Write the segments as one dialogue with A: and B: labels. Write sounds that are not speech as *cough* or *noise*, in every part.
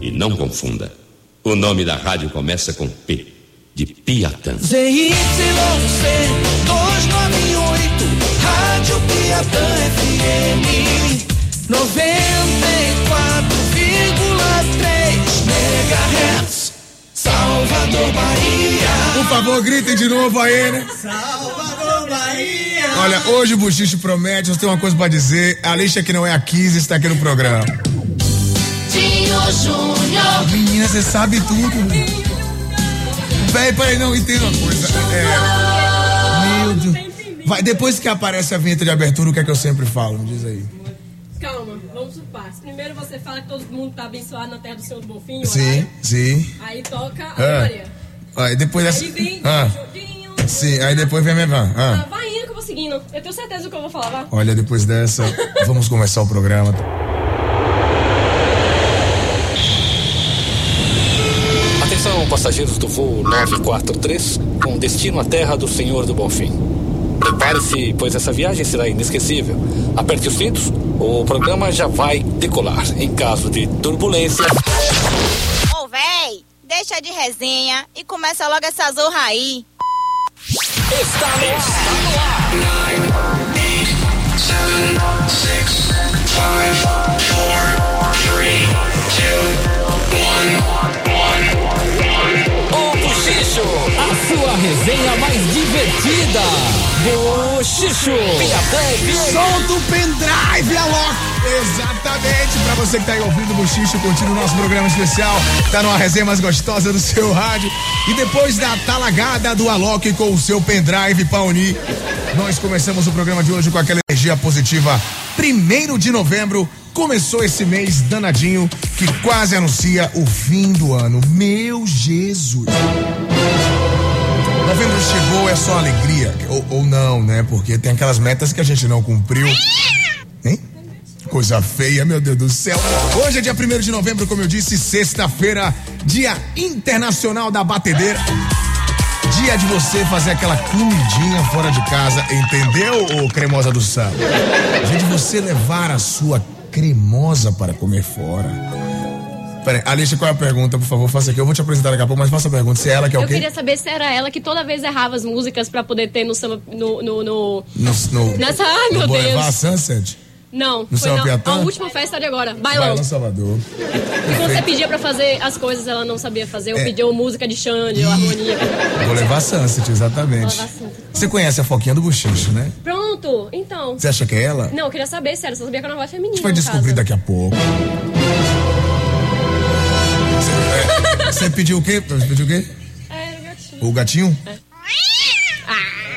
A: E não confunda. O nome da rádio começa com P, de Piatã.
B: ZYC 298, Rádio Piatã FM 94,3 MHz. Salvador, Bahia.
C: Por favor, gritem de novo aí, né?
B: Salvador, Bahia.
C: Olha, hoje o Buchicho promete, eu tenho uma coisa pra dizer. A lixa que não é a 15 está aqui no programa.
B: Júnior.
C: Menina, você sabe tudo. Peraí, peraí, não, entenda uma coisa. É. Meu Deus. Vai, depois que aparece a vinheta de abertura, o que é que eu sempre falo? Me diz aí.
D: Calma, vamos por partes. Primeiro você fala que todo mundo tá abençoado na terra do Senhor do Bonfim.
C: Sim,
D: horário.
C: sim.
D: Aí toca a
C: Ah.
D: Maria.
C: Aí depois dessa.
D: Aí vem
C: Ah, sim, aí depois vem a minha van.
D: Ah,
C: Ah.
D: vai indo que eu vou seguindo. Eu tenho certeza do que eu vou falar, vai.
C: Olha, depois dessa, vamos começar o programa.
E: Atenção, passageiros do voo 943, com destino à terra do Senhor do Bonfim. Prepare-se, pois essa viagem será inesquecível. Aperte os cintos, o programa já vai decolar. Em caso de turbulência,
F: Ô, véi, deixa de resenha e começa logo essa zorra aí.
E: está no ar. O Buchicho, a sua resenha mais divertida. Buchicho,
C: Solta o pendrive, Alok! Exatamente, pra você que tá aí ouvindo o Buchicho, continua o nosso programa especial, tá numa resenha mais gostosa do seu rádio. E depois da talagada do Alok com o seu pendrive pra unir, nós começamos o programa de hoje com aquela energia positiva. Primeiro de novembro, começou esse mês danadinho que quase anuncia o fim do ano. Meu Jesus! Novembro chegou, é só alegria. Ou, ou não, né? Porque tem aquelas metas que a gente não cumpriu. Hein? Coisa feia, meu Deus do céu. Hoje é dia 1 de novembro, como eu disse, sexta-feira, dia internacional da batedeira. Dia de você fazer aquela comidinha fora de casa, entendeu, ô cremosa do samba? Dia de você levar a sua cremosa para comer fora. Peraí, Alicia, qual é a pergunta, por favor? Faça aqui. Eu vou te apresentar daqui a pouco, mas faça a pergunta. Se é ela que é o
D: Eu
C: quê?
D: queria saber se era ela que toda vez errava as músicas pra poder ter no samba. No, no, no-
C: No, no,
D: Nessa- ai, meu Deus.
C: Sunset?
D: Não,
C: No
D: foi? A última festa de agora. Bailão.
C: lá, Salvador.
D: E quando você pedia pra fazer as coisas, ela não sabia fazer. Eu
C: É.
D: pedi música de Xande, harmonia.
C: Vou levar Sunset, exatamente.
D: Vou levar Sunset.
C: Você conhece a Foquinha do Bochicho, né?
D: Pronto, então.
C: Você acha que é ela?
D: Não, eu queria saber se era. Só sabia que era uma voz
C: A
D: feminina.
C: gente vai descobrir
D: caso.
C: daqui a pouco. Você, é, pediu o quê? Você pediu o quê?
D: É, era gatinho.
C: O gatinho?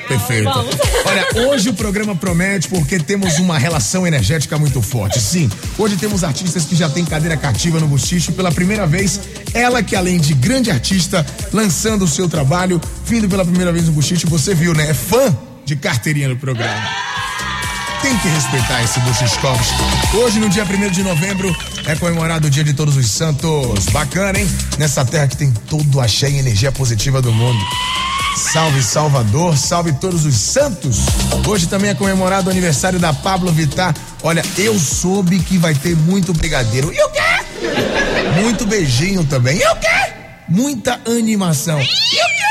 C: Perfeito.
D: vamos.
C: Olha, hoje o programa promete porque temos uma relação energética muito forte. Sim, hoje temos artistas que já têm cadeira cativa no Buchicho pela primeira vez. Ela que além de grande artista, lançando o seu trabalho, vindo pela primeira vez no Buchicho, você viu, né? É fã de carteirinha no programa. Tem que respeitar esse Buchiskovs. Hoje, no dia 1 de novembro, é comemorado o Dia de Todos os Santos. Bacana, hein? Nessa terra que tem todo o axé e energia positiva do mundo. Salve Salvador, salve todos os santos. Hoje também é comemorado o aniversário da Pablo Vittar. Olha, eu soube que vai ter muito brigadeiro. E o quê? Muito beijinho também. E o quê? Muita animação. E o quê?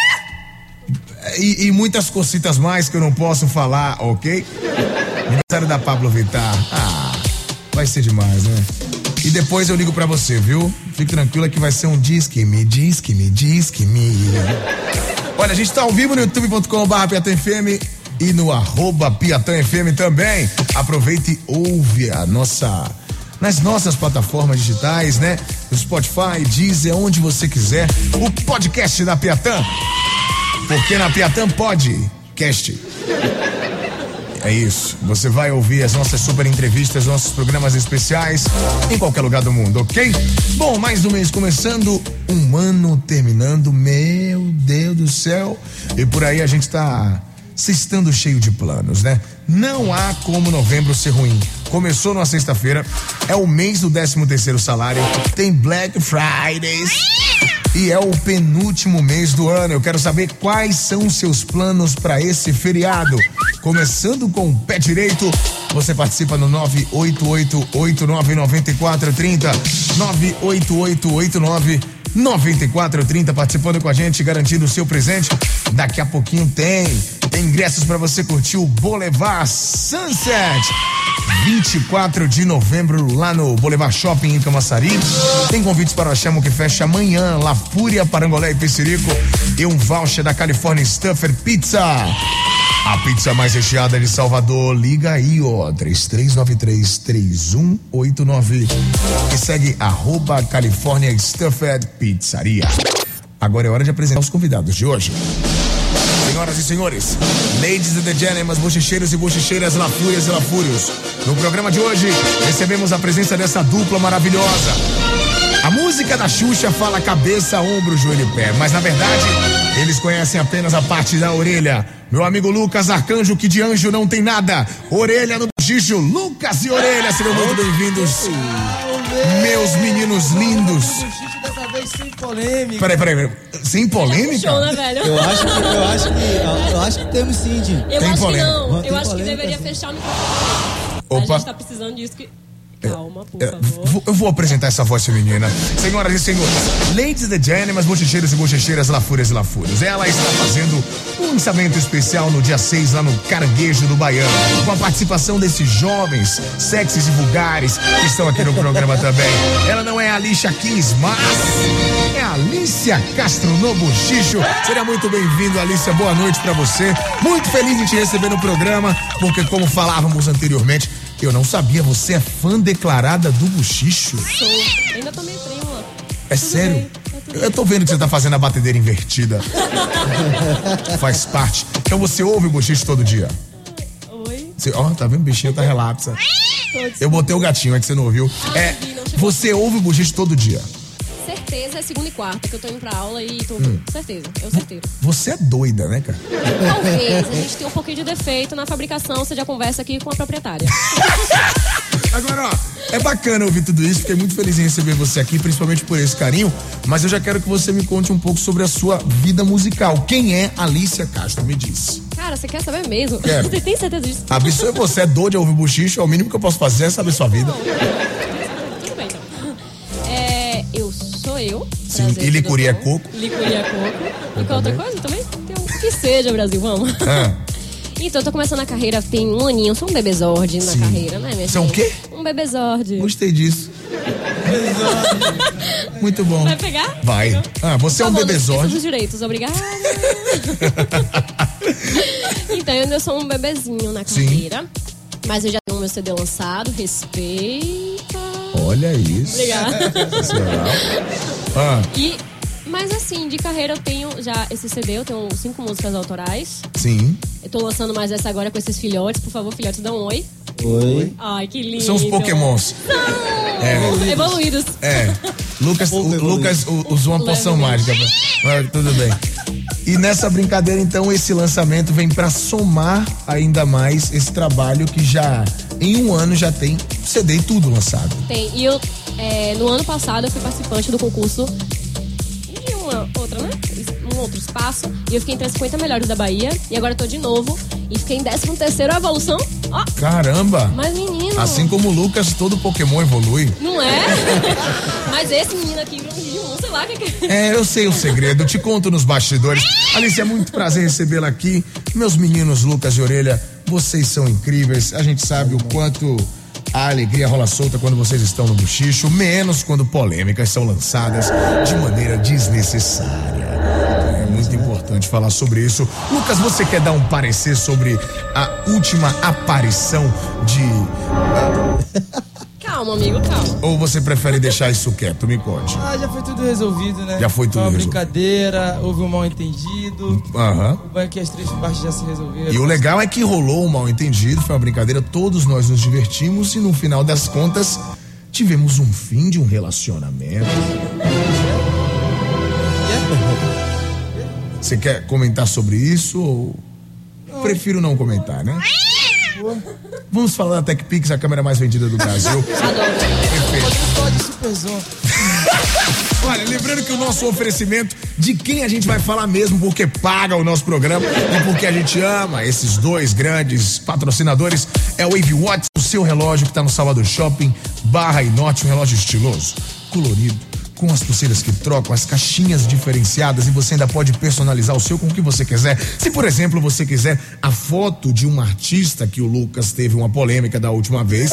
C: E, e muitas cositas mais que eu não posso falar, ok? Aniversário da Pablo Vittar. Ah, vai ser demais, né? E depois eu ligo pra você, viu? Fique tranquila que vai ser um disque me, disque me, disque me. Olha, a gente tá ao vivo no youtube.com.br e no arroba também. Aproveite e ouve a nossa. Nas nossas plataformas digitais, né? No Spotify, Deezer, onde você quiser. O podcast da Piatã. Porque na Piatã pode. Cast. É isso. Você vai ouvir as nossas super entrevistas, nossos programas especiais em qualquer lugar do mundo, ok? Bom, mais um mês começando, um ano terminando, meu Deus do céu. E por aí a gente tá se estando cheio de planos, né? Não há como novembro ser ruim. Começou numa sexta-feira, é o mês do 13 terceiro salário, tem Black Fridays. E é o penúltimo mês do ano. Eu quero saber quais são seus planos para esse feriado. Começando com o pé direito, você participa no 988899430. 98889 9430 participando com a gente, garantindo o seu presente. Daqui a pouquinho tem, tem ingressos para você curtir o Boulevard Sunset. 24 de novembro lá no Boulevard Shopping em Camaçari. Tem convites para o Chamo que fecha amanhã, La Fúria, Parangolé e Pecerico e um voucher da California Stuffer Pizza. A pizza mais recheada de Salvador, liga aí, ó, 3393-3189 e segue arroba California Stuffed Pizzaria. Agora é hora de apresentar os convidados de hoje. Senhoras e senhores, ladies and gentlemen, bochecheiros e bochecheiras, lafúrias e lafúrios. No programa de hoje, recebemos a presença dessa dupla maravilhosa. A música da Xuxa fala cabeça, ombro, joelho e pé, mas na verdade, eles conhecem apenas a parte da orelha. Meu amigo Lucas Arcanjo, que de anjo não tem nada. Orelha no bochicho, Lucas e Orelha, sejam muito bem-vindos. Meus meninos lindos.
G: Dessa vez sem polêmica.
C: Peraí, peraí, peraí. Sem polêmica?
D: Show, né, velho?
G: Eu acho que, eu acho que, eu acho que temos sim.
D: Eu
C: Tem
D: acho
C: polêmica.
D: que não.
G: Tem
D: Eu acho que
G: polêmica,
D: deveria
G: sim.
D: fechar o microfone. A
C: Opa.
D: gente tá precisando disso que. Calma, por
C: É,
D: favor.
C: eu vou apresentar essa voz feminina. Senhoras e senhores, ladies and gentlemen, bochecheiros e bochecheiras, lafúrias e lafúrios. Ela está fazendo um lançamento especial no dia 6 lá no Caranguejo do Baiano, com a participação desses jovens, sexys e vulgares que estão aqui no programa também. Ela não é a Alicia Keys, mas é a Alicia Castro no Bochicho. Seja muito bem-vindo, Alicia. Boa noite pra você. Muito feliz em te receber no programa, porque como falávamos anteriormente, eu não sabia, você é fã declarada do Buchicho.
D: Sou. Ainda tô meio trêmula.
C: É
D: Tudo
C: sério?
D: bem, tá tudo
C: Eu tô vendo que você tá fazendo a batedeira invertida. *laughs* Faz parte. Então você ouve o Buchicho todo dia?
D: Oi.
C: Você, ó, tá vendo? O bichinho tá relapsa.
D: Todos.
C: Eu botei o gatinho, é que você não ouviu. É,
D: ouvi, não chegou.
C: você ouve o Buchicho todo dia.
D: Certeza é segunda e quarta que eu tô indo pra aula e tô.
C: Hum.
D: Certeza, eu certeiro.
C: Você é doida, né, cara?
D: Talvez a gente tenha um pouquinho de defeito na fabricação, você já conversa aqui com a proprietária. *laughs*
C: Agora, ó, é bacana ouvir tudo isso, fiquei muito feliz em receber você aqui, principalmente por esse carinho, mas eu já quero que você me conte um pouco sobre a sua vida musical. Quem é Alicia Castro? Me diz.
D: Cara, você quer saber mesmo?
C: Quero. *laughs*
D: Você tem certeza disso?
C: A pessoa é você, é doido de ouvir buchicho, é o mínimo que eu posso fazer é saber sua vida.
D: Tudo eu.
C: Sim,
D: Prazer,
C: e licuri é coco.
D: Licuri é coco. E qual outra coisa também? Tem um que seja, Brasil, vamos.
C: Ah, *laughs*
D: Então, eu tô começando a carreira tem um aninho, eu sou um bebezord na
C: Sim.
D: carreira, né, minha
C: é um quê?
D: Um bebezord.
C: gostei disso. Muito bom.
D: Vai pegar?
C: Vai. Ah, você é
D: Tá
C: um bebezord.
D: dos direitos, obrigada. *laughs* então, eu ainda sou um bebezinho na
C: Sim.
D: carreira. Mas eu já tenho meu CD lançado, respeita.
C: Olha isso.
D: Obrigada.
C: Ah,
D: E, mas assim, de carreira eu tenho já esse CD, eu tenho cinco músicas autorais.
C: sim.
D: Eu tô lançando mais essa agora com esses filhotes. Por favor, filhotes, dão um oi.
G: Oi.
D: Ai, que lindo.
C: São os pokémons.
D: São evoluídos.
C: É. Lucas, o, Lucas usou uma poção mágica. Mas tudo bem. E nessa brincadeira, então, esse lançamento vem pra somar ainda mais esse trabalho que já, em um ano, já tem CD e tudo lançado.
D: Tem. E eu, é, no ano passado, eu fui participante do concurso de uma outra, né? Um outro espaço. E eu fiquei entre as 50 melhores da Bahia. E agora eu tô de novo. E fiquei em 13 terceiro a evolução. Ó,
C: Caramba!
D: mas menino.
C: Assim como o Lucas, todo Pokémon evolui.
D: Não é? *laughs* mas esse menino aqui virou um Digimon, sei lá o que que é.
C: É, eu sei o segredo, te conto nos bastidores. Alice, é muito prazer recebê-la aqui. Meus meninos Lucas e Orelha, vocês são incríveis. A gente sabe o quanto a alegria rola solta quando vocês estão no buchicho, menos quando polêmicas são lançadas de maneira desnecessária. É muito importante falar sobre isso. Lucas, você quer dar um parecer sobre a última aparição de. *laughs*
D: Calma, amigo, calma.
C: Ou você prefere deixar isso quieto? Me conte.
G: Ah, já foi tudo resolvido, né?
C: Já foi tudo
G: uma
C: resolvido.
G: brincadeira, houve um mal entendido.
C: Aham.
G: O bom é que as três partes já se resolveram.
C: E o legal é que rolou um mal entendido, foi uma brincadeira, todos nós nos divertimos e no final das contas tivemos um fim de um relacionamento. Você quer comentar sobre isso ou prefiro não comentar, né? Vamos falar da TechPix, a câmera mais vendida do Brasil. *laughs* Perfeito. *laughs* Olha, lembrando que o nosso oferecimento de quem a gente vai falar mesmo, porque paga o nosso programa e porque a gente ama esses dois grandes patrocinadores, é o Wave Watch, o seu relógio que está no Salvador Shopping, Barra e Norte, um relógio estiloso, colorido, com as pulseiras que trocam, as caixinhas diferenciadas e você ainda pode personalizar o seu com o que você quiser. Se, por exemplo, você quiser a foto de um artista que o Lucas teve uma polêmica da última vez,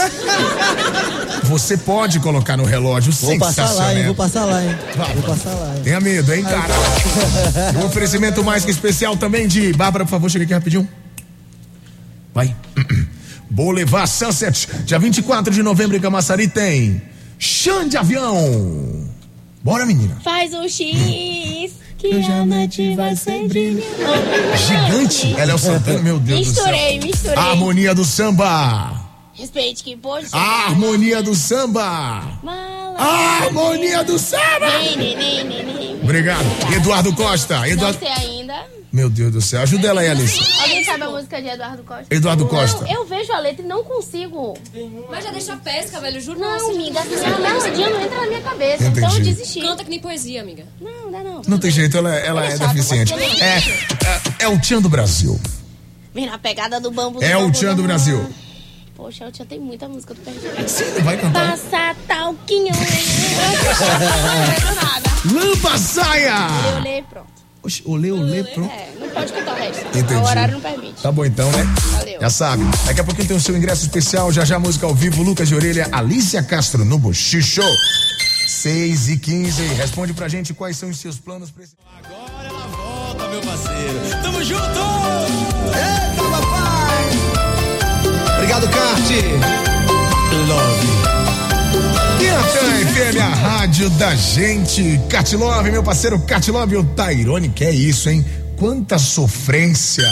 C: *laughs* você pode colocar no relógio
H: Vou passar lá, hein?
C: sensacional.
H: Vou passar lá, hein?
C: Vai,
H: Vou passar lá, hein?
C: Tenha medo, hein, cara? *laughs* um oferecimento mais que especial também de. Bárbara, por favor, chega aqui rapidinho. Vai. *clears throat* Boulevard Sunset, dia 24 de novembro em Camaçari tem. Chão de avião. Bora, menina.
D: Faz um X, que a noite vai ser.
C: Gigante. Ela é o Santana, meu Deus
D: Misturei,
C: do céu.
D: misturei.
C: Harmonia do samba.
D: Respeite que pode.
C: Harmonia do samba.
D: Mala.
C: Harmonia do samba.
D: Nem, nem, nem.
C: Obrigado. Eduardo Costa.
D: Não
C: Eduardo.
D: sei ainda.
C: Meu Deus do céu. Ajuda ela aí, Alice.
D: Alguém sabe a música de Eduardo Costa?
C: Eduardo Costa.
D: Não, eu vejo a letra e não consigo.
I: Mas já deixa a pesca, velho. Juro
D: Não, amiga, assim, a melodia não entra na minha cabeça. Então eu
C: Entendi.
D: desisti.
I: Canta que nem poesia, amiga.
D: Não, dá não.
C: Não tem jeito, ela, ela é
D: só,
C: deficiente.
D: não-
C: É, é, é o Tchan do Brasil.
D: Vem na pegada do bambu.
C: É
D: do
C: o
D: bambu,
C: Tchan do. Brasil.
D: Poxa, o Tchan tem muita música do
C: não vai cantar.
D: Passa talquinho. *laughs* Não.
C: Lampa saia!
D: Eu leio, pronto.
C: Oxe, olê, olê, pronto.
D: É, não pode cantar o resto.
C: Entendi.
D: O horário não permite.
C: Tá bom então, né?
D: Valeu.
C: Já sabe. Daqui a pouquinho tem o seu ingresso especial, já já música ao vivo, Lucas de Orelha, Alicia Castro no Bochicho. 6 e 15. Responde pra gente quais são os seus planos pra esse.
B: Agora ela volta, meu parceiro. Tamo junto!
H: Eita, papai! Obrigado, Cart! Love.
C: Piatã FM, a rádio da gente. Catilove, meu parceiro Catilove, o Tairone, que é isso, hein? Quanta sofrência.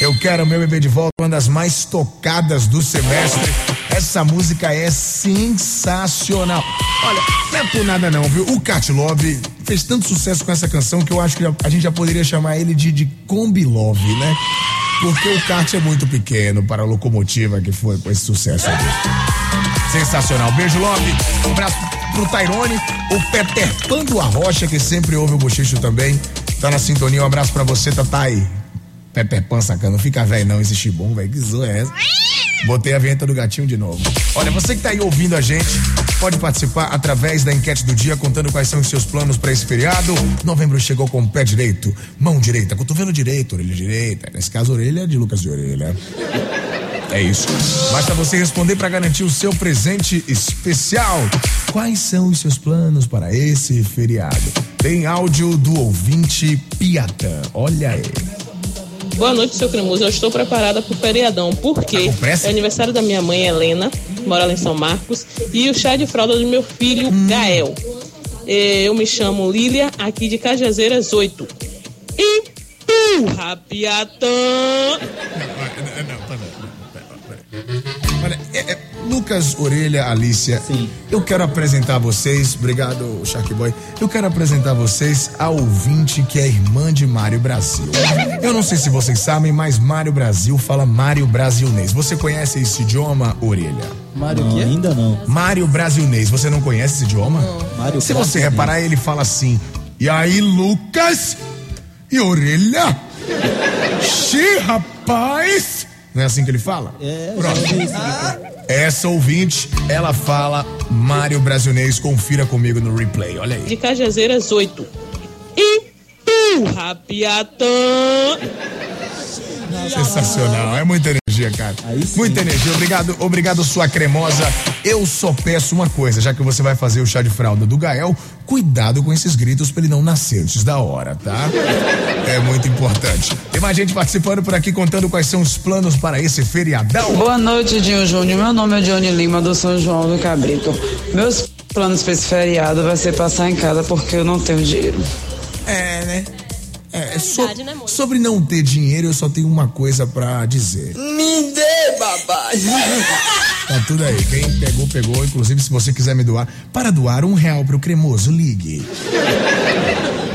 C: Eu quero meu bebê de volta, uma das mais tocadas do semestre. Essa música é sensacional. Olha, não é por nada não, viu? O Catilove fez tanto sucesso com essa canção que eu acho que a gente já poderia chamar ele de, de Combi Love, né? Porque o kart é muito pequeno para a locomotiva que foi com esse sucesso aqui. Sensacional. Beijo, Love. Um abraço pro Tairone, o Peter Pan do Arrocha, que sempre ouve o bochicho também. Tá na sintonia. Um abraço pra você, Tatai. Peter Pan sacana. Não fica velho, não, esse chibom, velho. Que zoa é essa? Botei a vinheta do gatinho de novo. Olha, você que tá aí ouvindo a gente, pode participar através da enquete do dia, contando quais são os seus planos para esse feriado. Novembro chegou com o pé direito, mão direita, cotovelo direito, orelha direita. Nesse caso, orelha de Lucas de Orelha. É isso. Basta você responder para garantir o seu presente especial. Quais são os seus planos para esse feriado? Tem áudio do ouvinte Piatã. Olha aí.
J: Boa noite, seu cremoso. Eu estou preparada pro feriadão, porque
C: Tá
J: é aniversário da minha mãe, Helena, mora lá em São Marcos, e o chá de fralda do meu filho,
C: Hum.
J: Gael. Eh, Eu me chamo Lília, aqui de Cajazeiras 8. Empurra, Piatã!
C: Olha, é- é, Lucas Orelha, Alicia.
H: Sim.
C: Eu quero apresentar vocês, obrigado, Shark Boy. Eu quero apresentar vocês a ouvinte que é irmã de Mário Brasil. Eu não sei se vocês sabem, mas Mário Brasil fala Mário Brasilnês. Você conhece esse idioma, Orelha?
G: Mário
H: Não, ainda não.
C: Mário Brasilnês. Você não conhece esse idioma?
H: Mário
C: Se você reparar, ele fala assim: E aí, Lucas? E Orelha? Xi, rapaz! Não é assim que ele fala?
H: É,
C: Pronto.
H: isso.
C: Essa ouvinte, ela fala Mário Brasilnês. Confira comigo no replay. Olha aí.
J: De Cajazeiras 8. Empurra, Piatã!
C: Sensacional. É muita energia, cara. Muita energia. Obrigado, obrigado, sua cremosa. Eu só peço uma coisa, já que você vai fazer o chá de fralda do Gael, cuidado com esses gritos pra ele não nascer antes da hora, tá? É muito importante. Tem mais gente participando por aqui contando quais são os planos para esse feriadão.
K: Boa noite, Dinho Júnior. Meu nome é Johnny Lima, do São João do Cabrito. Meus planos para esse feriado vai ser passar em casa porque eu não tenho dinheiro.
C: É, né? É, so-
D: Verdade, né,
C: sobre não ter dinheiro, eu só tenho uma coisa pra dizer.
B: Me dê, babai! *laughs*
C: Tá tudo aí. Quem pegou, pegou. Inclusive, se você quiser me doar, para doar um real pro cremoso, ligue.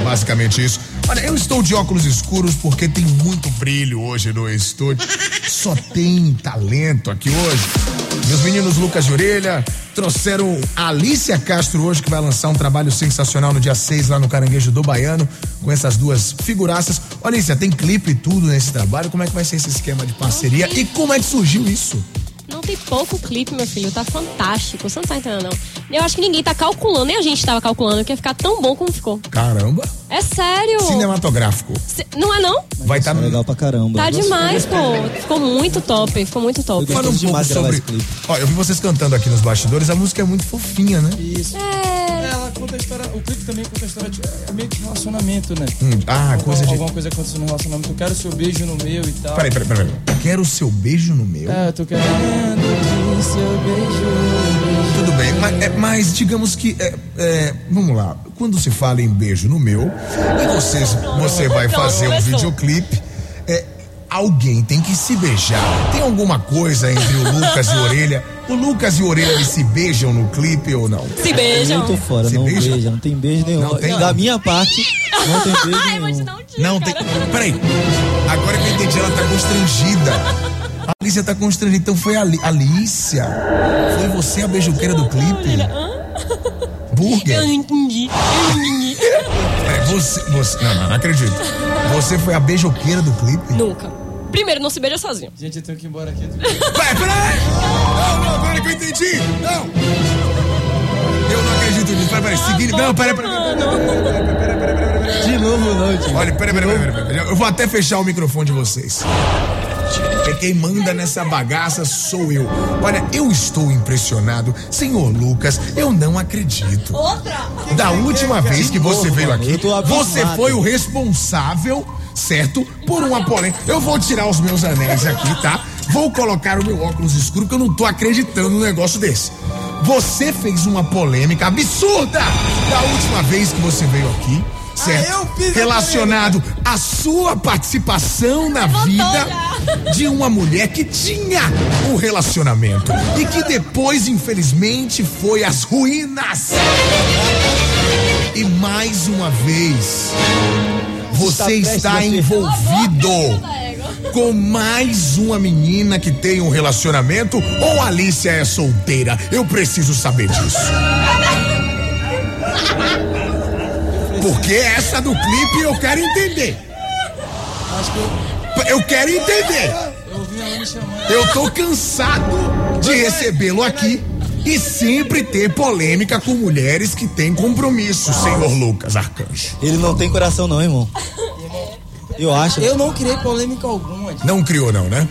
C: Basicamente isso. Olha, eu estou de óculos escuros porque tem muito brilho hoje no estúdio. Só tem talento aqui hoje. Meus meninos Lucas de Orelha trouxeram a Alicia Castro hoje, que vai lançar um trabalho sensacional no dia 6 lá no Caranguejo do Baiano, com essas duas figuraças. Olha, Alicia, tem clipe e tudo nesse trabalho. Como é que vai ser esse esquema de parceria e como é que surgiu isso?
D: Não tem pouco clipe, meu filho. Tá fantástico. Você não tá entendendo, não. Eu acho que ninguém tá calculando, nem a gente tava calculando que ia ficar tão bom como ficou.
C: Caramba!
D: É sério.
C: Cinematográfico.
D: Não é não?
C: Vai estar
L: Legal pra caramba.
D: Tá demais, pô. Ficou muito top. Ficou muito top.
C: Fala um pouco sobre. Ó, eu vi vocês cantando aqui nos bastidores, a música é muito fofinha, né?
G: Isso.
D: É.
G: Ela conta a história. O clipe também conta a história de é meio que relacionamento, né?
C: Hum, ah,
G: Alguma-
C: coisa de.
G: Alguma coisa aconteceu no relacionamento. Eu quero seu beijo no meu e tal.
C: Peraí, peraí, peraí. Quero o seu beijo no meu.
G: É, eu tô querendo o seu beijo.
C: Tudo bem, mas, é, mas digamos que. é, é, vamos lá. Quando se fala em beijo no meu, e vocês, você vai fazer um videoclipe, é, alguém tem que se beijar. Tem alguma coisa entre o Lucas e o Orelha? O Lucas e o Orelha se beijam no clipe ou não?
D: Se beijam.
L: Muito fora,
C: Se
L: não
C: beija?
L: beija, não tem beijo nenhum.
C: Não tem?
L: Da minha parte, não tem beijo
D: Ai, vou te
L: nenhum.
D: dar um tiro,
C: Não tem.
D: cara.
C: Peraí. Agora que eu entendi, ela tá constrangida. A Alicia tá constrangida. Então foi a Ali- Alicia. Foi você a beijoqueira do clipe? *laughs* Burger?
D: Eu não entendi. Eu não entendi.
C: É, você, você. Não, não, não acredito. Você foi a beijoqueira do clipe?
D: Nunca. Primeiro, não se beija sozinho.
G: Gente, eu tenho que ir embora aqui.
C: Peraí, peraí! Não, não, agora que eu entendi! Não! Eu não acredito nisso. Peraí, peraí. Seguinte. Não, peraí, peraí. peraí.
L: De novo, não, tio.
C: Olha, peraí, peraí, peraí, peraí. Eu vou até fechar o microfone de vocês. Porque quem manda nessa bagaça sou eu. Olha, eu estou impressionado. Senhor Lucas, eu não acredito.
D: Outra?
C: Da última vez que você veio aqui, você foi o responsável, certo? Por uma polêmica. Eu vou tirar os meus anéis aqui, tá? Vou colocar o meu óculos escuro, porque eu não tô acreditando num negócio desse. Você fez uma polêmica absurda da última vez que você veio aqui, certo?
H: eu fiz a
C: Relacionado à sua participação na vida de uma mulher que tinha um relacionamento e que depois, infelizmente, foi às ruínas. E mais uma vez, você
L: Está
C: está envolvido com mais uma menina que tem um relacionamento ou Alicia é solteira? Eu preciso saber disso. *laughs* Porque essa do clipe eu quero entender.
G: Acho que eu,
C: Eu quero entender.
G: eu ouvi ela me chamando.
C: Eu tô cansado de recebê-lo aqui e sempre ter polêmica com mulheres que têm compromisso, senhor Lucas Arcanjo.
L: Ele não tem coração, não, irmão. Eu acho.
G: Eu não criei polêmica alguma. gente.
C: Não criou, não, né?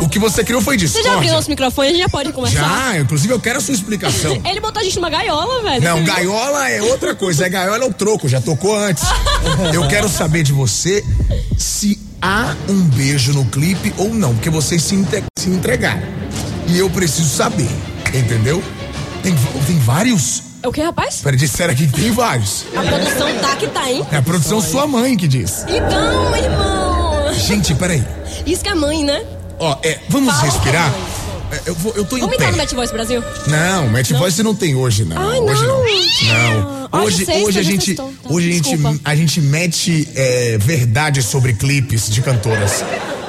C: O que você criou foi
D: Você já abriu nosso microfone? A gente já pode começar?
C: Já, inclusive eu quero a sua explicação. *laughs*
D: Ele botou a gente numa gaiola, velho.
C: Não, gaiola é outra coisa. É gaiola é o troco, já tocou antes. Eu quero saber de você se há um beijo no clipe ou não, porque vocês se, se entregaram. E eu preciso saber, entendeu? Tem, tem vários?
D: É o que, rapaz?
C: Peraí, disseram aqui que tem vários.
D: A produção tá que tá, hein?
C: É a produção sua mãe que diz.
D: Então, irmão.
C: Gente, peraí.
D: Isso que é mãe, né?
C: Ó, é, vamos
D: Fala,
C: respirar? É, Eu, vou, eu tô em
D: Vamos entrar no Match Voice Brasil?
C: Não, Match Voice não tem hoje, não.
D: Ai,
C: hoje
D: não.
C: não.
D: Ah,
C: Não.
D: hoje sexta,
C: hoje a gente, hoje a gente, a gente mete é, verdade sobre clipes de cantoras.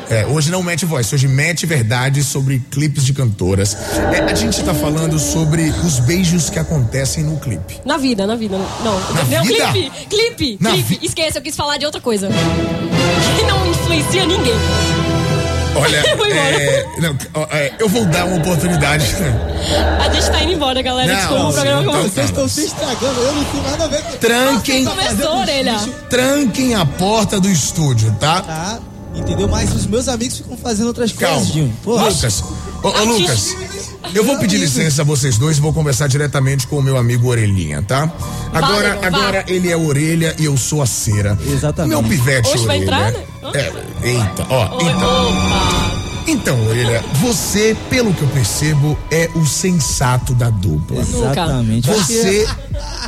C: É, hoje não mete voz, hoje mete verdade sobre clipes de cantoras. É, a gente tá falando sobre os beijos que acontecem no clipe.
D: Na vida, na vida. Não,
C: Na
D: não
C: vida?
D: clipe, clipe,
C: Na
D: clipe.
C: vi-
D: Esqueça, eu quis falar de outra coisa. *laughs* Que não influencia ninguém. *laughs*
C: Olha, é, não, é, eu vou dar uma oportunidade.
D: A gente tá indo embora, galera.
C: Não,
D: Desculpa, o programa
C: então
D: começou.
L: Vocês estão se estragando, eu não tenho nada a ver com
C: Tranquem,
D: Começou, orelha.
C: tranquem a porta do estúdio, tá?
L: Tá? Entendeu? Mas os meus amigos ficam fazendo outras
C: Calma.
L: coisas, Dinho.
C: Lucas, ô, ô, Lucas, eu vou pedir licença a vocês dois e vou conversar diretamente com o meu amigo Orelhinha, tá? Agora,
D: Valeu,
C: agora ele é orelha e eu sou a cera.
L: Exatamente.
C: Meu pivete
D: Hoje vai
C: orelha.
D: entrar, né?
C: É, eita, ó,
D: Oi,
C: então.
D: opa.
C: Então, orelha, você, pelo que eu percebo, é o sensato da dupla.
L: Exatamente.
C: Você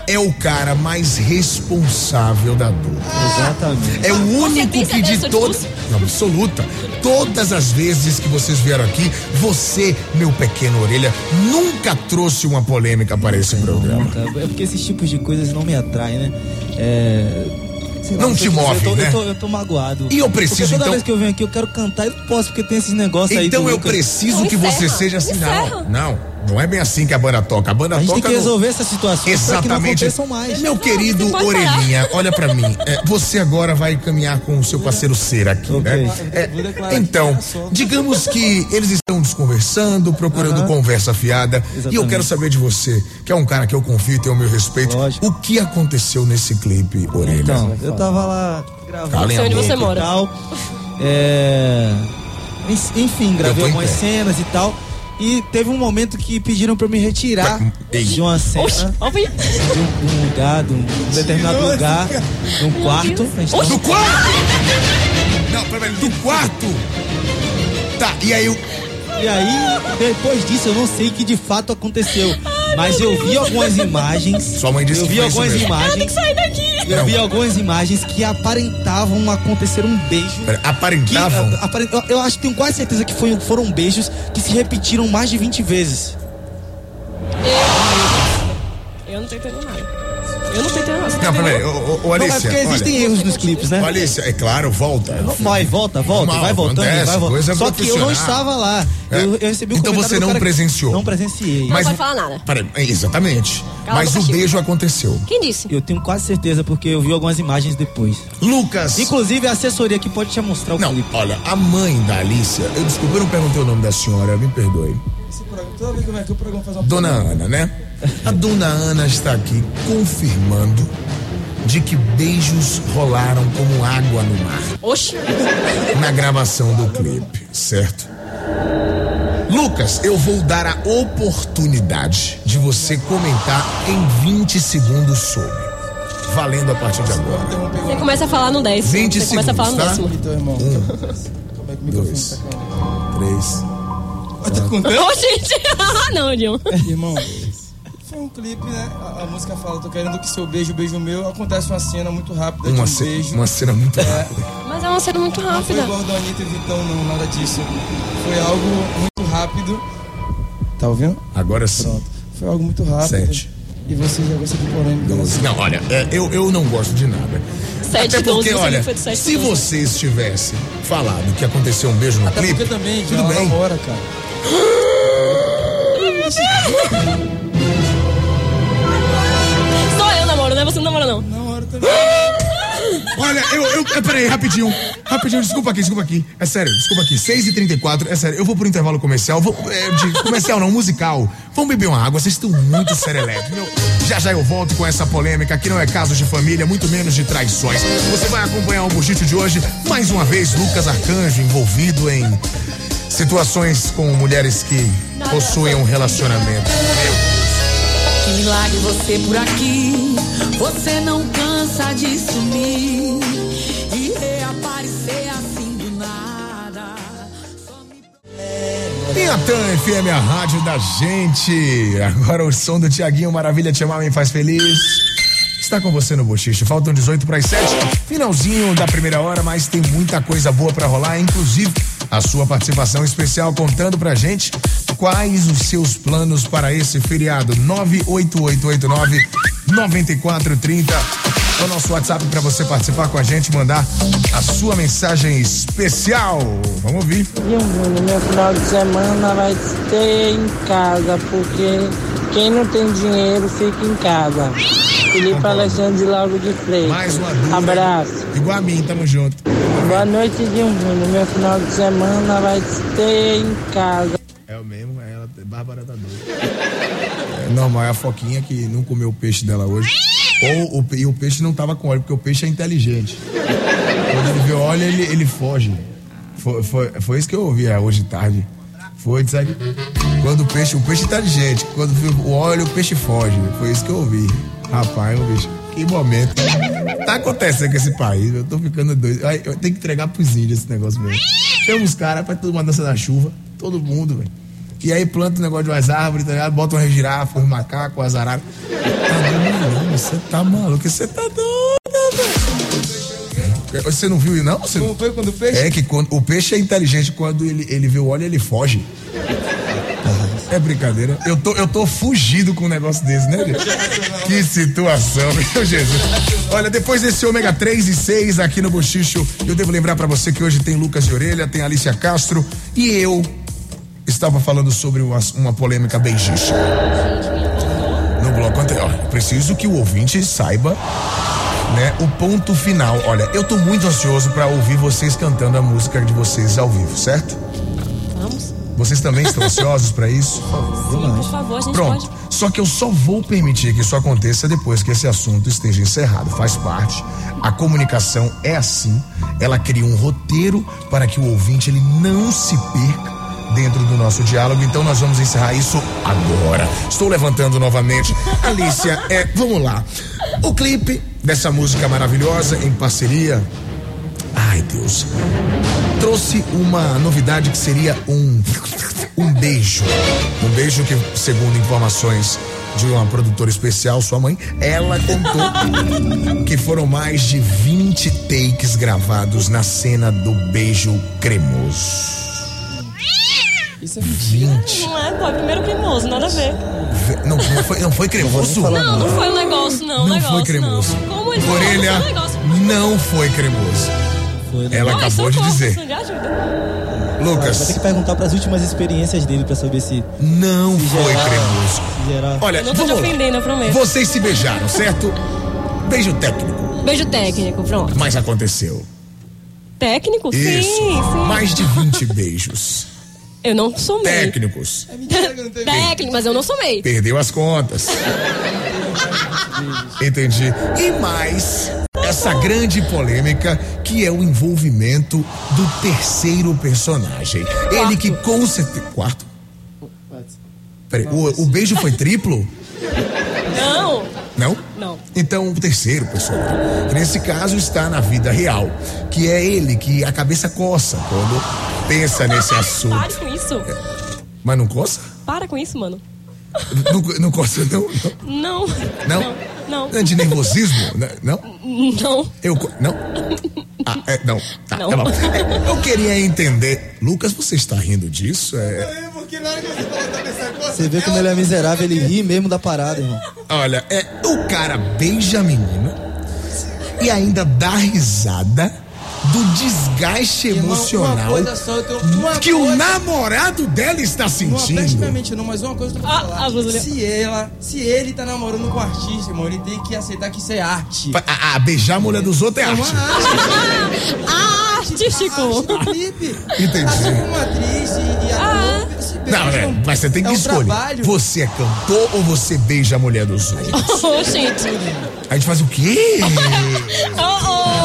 C: é o cara mais responsável da dupla.
L: Exatamente.
C: É o único que de todas. absoluta. Todas as vezes que vocês vieram aqui, você, meu pequeno orelha, nunca trouxe uma polêmica para esse programa.
L: Nunca. É porque esses tipos de coisas não me atraem, né? É, lá,
C: Não te move,
L: eu tô,
C: né?
L: Eu tô, eu tô magoado.
C: E eu preciso,
L: porque toda
C: então-
L: vez que eu venho aqui eu quero cantar e não posso, porque tem esses negócios aí.
C: Então eu preciso que você seja assim. Não, não. Não é bem assim que a banda toca. A banda
L: A gente
C: toca.
L: tem que
C: no-
L: resolver essas situações pra que não
C: Exatamente.
L: mais.
C: Meu querido
L: pode parar.
C: Orelhinha, olha pra mim. É, você agora vai caminhar com o seu parceiro Cera aqui, né? É, então, digamos que eles estão desconversando, procurando conversa fiada. E eu
L: Exatamente.
C: quero saber de você, que é um cara que eu confio e tem o meu respeito. O que aconteceu nesse clipe, Orelha?
L: Então, eu tava lá gravando.
C: Sei onde você
L: e
C: mora.
L: Tal, é, en- enfim,
C: Eu
L: gravei algumas cenas e tal. E teve um momento que pediram pra eu me retirar de uma cena.
D: Oxi, ó,
L: de, um, um lugar, de um, de um determinado lugar, de um quarto. A gente tava-
C: Do quarto? Não, peraí, do quarto? Tá, e aí o.
L: E aí, depois disso, eu não sei o que de fato aconteceu. Mas eu vi algumas imagens.
C: Sua mãe disse
L: eu
C: que
L: vi algumas imagens.
D: Ela tem que sair daqui.
L: Eu vi algumas imagens que aparentavam acontecer um beijo.
C: Pera, aparentavam?
L: Que, a- apare- eu, eu acho que tenho quase certeza que foi- foram beijos que se repetiram mais de 20 vezes.
D: Eu não tô entendendo nada. Eu não tô entendendo
C: Não, peraí,
D: entendendo?
C: ô, ô, ô,
L: Não,
C: Alicia.
L: é porque existem
C: olha,
L: erros nos clipes, né?
C: Alicia, é claro, volta.
L: Vai, volta, volta,
C: Normal,
L: vai voltando,
C: acontece,
L: vai voltando. Só que eu não estava lá.
C: É.
L: Eu, eu recebi um
C: Então você
L: do
C: não presenciou?
L: Não presenciei.
D: Não pode falar nada.
C: Peraí, exatamente.
D: Cala
C: Mas o
D: Chico.
C: beijo aconteceu.
D: Quem disse?
L: Eu tenho quase certeza porque eu vi algumas imagens depois.
C: Lucas.
L: Inclusive a assessoria que pode te mostrar o
C: Não,
L: clipe.
C: olha, a mãe da Alicia, eu desculpa, eu não perguntei o nome da senhora, me perdoe.
G: Esse programa, toda vez que eu venho aqui, o programa faz uma
C: Dona Ana, né? A dona Ana está aqui confirmando de que beijos rolaram como água no mar
D: Oxi.
C: na gravação do clipe, certo? Lucas, eu vou dar a oportunidade de você comentar em 20 segundos sobre. Valendo a partir de agora.
D: Você começa a falar no décimo.
C: 20
D: Você começa a falar no
C: segundos,
D: décimo.
C: tá?
G: Então.
C: Um, dois, três.
G: Tá contando?
D: Ô, gente. *laughs* Ah, não, Dilma.
G: Irmão, foi um clipe, né? A, a música fala, tô querendo que seu beijo, beijo meu. Acontece uma cena muito rápida de
C: Uma,
G: um
C: ce-
G: beijo.
C: uma cena muito
G: É,
C: rápida.
D: Mas é uma cena muito
G: Não foi
D: rápida.
G: igual do Anitta e Vitão, não, nada disso. Foi algo muito rápido. Tá ouvindo?
C: Agora sim.
G: Pronto. Foi algo muito rápido.
C: Sete.
G: E você jogou essa aqui polêmica.
C: Doze. Não, olha, é, eu, eu não gosto de nada.
D: Sete,
C: Até porque,
D: doze, você
C: olha,
D: foi de sete,
C: se
D: doze.
C: vocês tivessem falado que aconteceu um beijo no
G: Até
C: clipe,
G: porque também,
C: tudo
G: já
C: bem.
G: namora, cara.
D: Só eu namoro, né? Você não namora, não.
G: Namoro também. *gasps*
C: Olha, eu, eu. é, Peraí, rapidinho. Rapidinho, desculpa aqui, desculpa aqui. É sério, desculpa aqui. 6h34, é sério. Eu vou pro intervalo comercial. Vou, é, de comercial não, musical. Vamos beber uma água, vocês estão muito serelepe. Meu, já já eu volto com essa polêmica que não é caso de família, muito menos de traições. Você vai acompanhar o Buchito de hoje. Mais uma vez, Lucas Arcanjo envolvido em situações com mulheres que possuem um relacionamento.
M: Que milagre você por aqui. Você não cansa de sumir e reaparecer assim do nada.
C: FM, a rádio da gente. Agora o som do Tiaguinho Maravilha Te Amar Me Faz Feliz. Está com você no Bochiche. Faltam 18 para as 7. Finalzinho da primeira hora, mas tem muita coisa boa para rolar, inclusive a sua participação especial contando pra gente quais os seus planos para esse feriado. 98889 9430 é o nosso WhatsApp para você participar com a gente, mandar a sua mensagem especial. Vamos ouvir.
N: E meu final de semana vai ter em casa, porque quem não tem dinheiro fica em casa. Felipe Alexandre de Lauro de Freitas.
C: Mais uma dúvida.
N: Abraço.
C: Igual a mim, tamo junto.
N: Boa noite, Bruno. Meu final de semana vai ter em casa.
C: É o mesmo, é ela, Bárbara tá doida. É normal, é a Foquinha que não comeu o peixe dela hoje. Ou o, e o peixe não tava com óleo, porque o peixe é inteligente. Quando ele vê óleo, ele, ele foge. Foi, foi, foi isso que eu ouvi é, hoje tarde. Foi, sabe? Quando o peixe, o peixe é inteligente, quando o óleo, o peixe foge. Foi isso que eu ouvi. Rapaz, meu bicho, que momento. Tá acontecendo com esse país, eu tô ficando doido. Eu tenho que entregar pros índios esse negócio mesmo. Chama os caras, faz toda uma dança da chuva, todo mundo, velho. E aí planta um negócio de umas árvores, tá ligado? Bota uma girafa, uns macacos, umas araras. Tá doido, você tá maluco, você tá doido, velho. Você não viu, não? Você...
G: Como foi quando o peixe?
C: É que quando, o peixe é inteligente, quando ele, ele vê o óleo, ele foge. É brincadeira. Eu tô, eu tô fugido com um negócio desse, né, gente? Que situação, meu Jesus. Olha, depois desse ômega 3 e 6 aqui no Bochicho, eu devo lembrar pra você que hoje tem Lucas de Orelha, tem Alicia Castro e eu estava falando sobre uma, uma polêmica beijicha. No bloco anterior. Preciso que o ouvinte saiba né, o ponto final. Olha, eu tô muito ansioso pra ouvir vocês cantando a música de vocês ao vivo, certo?
D: Vamos?
C: Vocês também estão *laughs* ansiosos pra isso?
D: Sim, por favor, a gente
C: Pronto.
D: pode.
C: Só que eu só vou permitir que isso aconteça depois que esse assunto esteja encerrado. Faz parte. A comunicação é assim. Ela cria um roteiro para que o ouvinte ele não se perca dentro do nosso diálogo. Então nós vamos encerrar isso agora. Estou levantando novamente. *laughs* Alicia, é, vamos lá. O clipe dessa música maravilhosa em parceria. Ai, Deus. Trouxe uma novidade que seria um um beijo. Um beijo que, segundo informações de uma produtora especial, sua mãe, ela contou que foram mais de 20 takes gravados na cena do beijo cremoso.
L: Isso é
C: mentira. 20.
D: Não é, pô, é primeiro cremoso, nada a ver.
C: Ve- Não, não foi, não foi cremoso?
D: Não, não foi um negócio, não.
C: Não
D: negócio,
C: foi cremoso.
D: Não. Como ele
C: Orelha,
D: não foi um negócio.
C: não foi cremoso. Ela
D: Não,
C: acabou de
D: socorro,
C: dizer.
D: de ajuda.
C: Lucas.
L: Vai ter que perguntar pras últimas experiências dele pra saber se.
C: Não
L: se
C: foi
L: gerar-
C: cremoso.
L: gerar-
C: Olha,
D: Eu não tô te ofendendo, eu prometo.
C: Vocês se beijaram, certo? Beijo técnico,
D: Beijo técnico, pronto.
C: mas aconteceu.
D: Técnico?
C: Isso.
D: Sim, sim.
C: Mais de 20 beijos.
D: Eu não somei.
C: Técnicos. *laughs*
D: Técnico, mas eu não somei.
C: Perdeu as contas. *laughs* Entendi. E mais essa grande polêmica que é o envolvimento do terceiro personagem. Ele que com certeza. Quarto? Peraí, o, o beijo foi triplo?
D: Não.
C: Não?
D: Não.
C: Então, o terceiro personagem, que nesse caso está na vida real, que é ele que a cabeça coça quando pensa nesse assunto.
D: com isso.
C: Mas não coça?
D: Para com isso, mano.
C: Não, não coça, não?
D: Não.
C: Não?
D: Não.
C: Não é de nervosismo? né? Não?
D: Não.
C: Eu. co- Não? Ah, é, não. Tá,
D: Não.
C: tá bom. É, Eu queria entender. Lucas, você está rindo disso? É,
L: Você vê como ele é miserável, ele ri mesmo da parada, irmão.
C: olha, é, o cara beija a menina e ainda dá risada do desgaste
G: Irmão,
C: emocional
G: só, eu tenho uma
C: que o
G: coisa-
C: namorado dela está
G: Não,
C: sentindo.
G: praticamente não, mas uma coisa que eu
D: Ah,
G: vou
D: a
G: falar.
D: Brasília.
G: Se ela, se ele tá namorando com o artista, irmão, ele tem que aceitar que isso é arte.
C: Ah, ah, beijar a mulher dos outros é arte. *laughs*
D: Artístico.
C: Entendi.
G: Assim como atriz e, e ator.
C: Não, é, mas você tem que
G: é um
C: escolher.
G: trabalho.
C: Você é cantor ou você beija a mulher dos outros? *laughs*
D: Ô, gente.
C: A gente faz o quê? *laughs*
D: Ô, ô.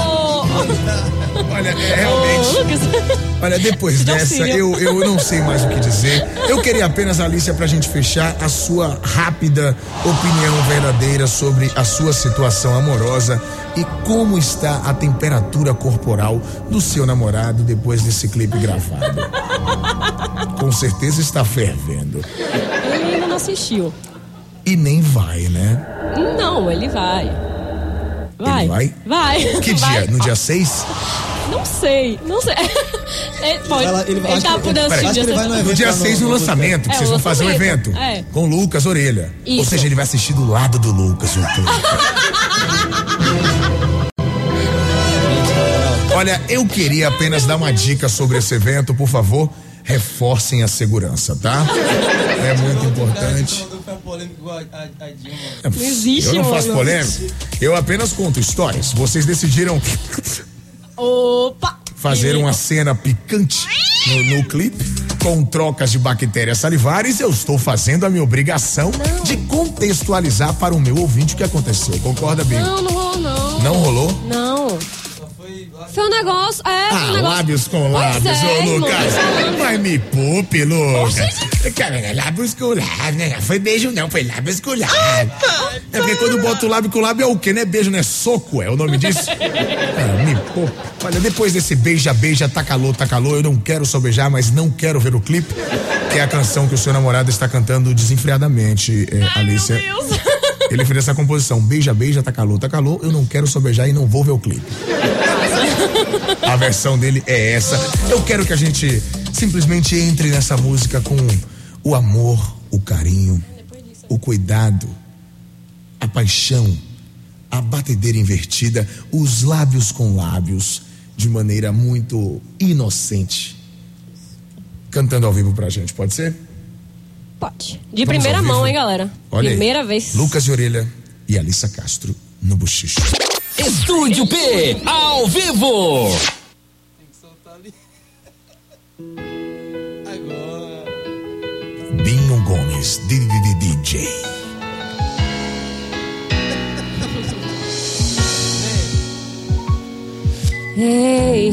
D: *laughs*
C: Olha, é, realmente.
D: Ô.
C: Olha, depois *laughs*
D: De
C: dessa, eu, eu não sei mais o que dizer. Eu queria apenas, Alicia, pra gente fechar, a sua rápida opinião verdadeira sobre a sua situação amorosa e como está a temperatura corporal do seu namorado depois desse clipe gravado. Com certeza está fervendo.
D: Ele ainda não assistiu.
C: E nem vai, né?
D: Não, ele vai. Vai.
C: Ele vai?
D: Vai.
C: Que
D: Vai.
C: dia? No dia 6?
D: Não sei, não sei. *laughs* Ele pode.
L: Vai lá, ele-
D: ele tá
L: ele vai no
D: dia
C: No dia 6 no lançamento, que
D: É,
C: vocês vão fazer um
D: lançamento.
C: evento.
D: É.
C: Com Lucas Orelha. Ou
D: Isso.
C: seja, ele vai assistir do lado do Lucas. *laughs* Olha, eu queria apenas dar uma dica sobre esse evento, por favor. Reforcem a segurança, tá? É muito importante.
G: Polêmico igual a, a, a Dilma.
D: Não existe,
C: Eu não faço
D: mano.
C: polêmica. Eu apenas conto histórias. Vocês decidiram *laughs*
D: Opa!
C: fazer uma cena picante no, no clipe com trocas de bactérias salivares. Eu estou fazendo a minha obrigação de contextualizar para o meu ouvinte o que aconteceu. Concorda, Bim?
D: Não, não rolou, não.
C: Não rolou?
D: Não. Foi um negócio. É, foi um
C: Ah,
D: negócio.
C: lábios com lábios,
D: é,
C: ô Lucas. Vai me poupe, Lucas. Cara, é lábios com lábios, né? Foi beijo não, foi lábios com lábios. É porque quando bota o lábio com lábio é o quê? Não é beijo, não é soco, é o nome disso? *laughs* Ah, me poupe. Olha, depois desse beija, beija, tá calor, tá calor, eu não quero só beijar, mas não quero ver o clipe, que é a canção que o seu namorado está cantando desenfreadamente, é, Alicia. Ele fez essa composição, beija, beija, tá calor, tá calor, eu não quero só beijar e não vou ver o clipe. A versão dele é essa. Eu quero que a gente simplesmente entre nessa música com o amor, o carinho, o cuidado, a paixão, a batedeira invertida, os lábios com lábios, de maneira muito inocente. Cantando ao vivo pra gente, pode ser?
D: Pode. De
C: Vamos
D: primeira mão, hein, galera?
C: Olha aí.
D: primeira vez.
C: Lucas de Orelha e Alissa Castro no Bochicho.
E: Estúdio P, ao vivo.
C: Binho Gomes, DJ.
D: Ei,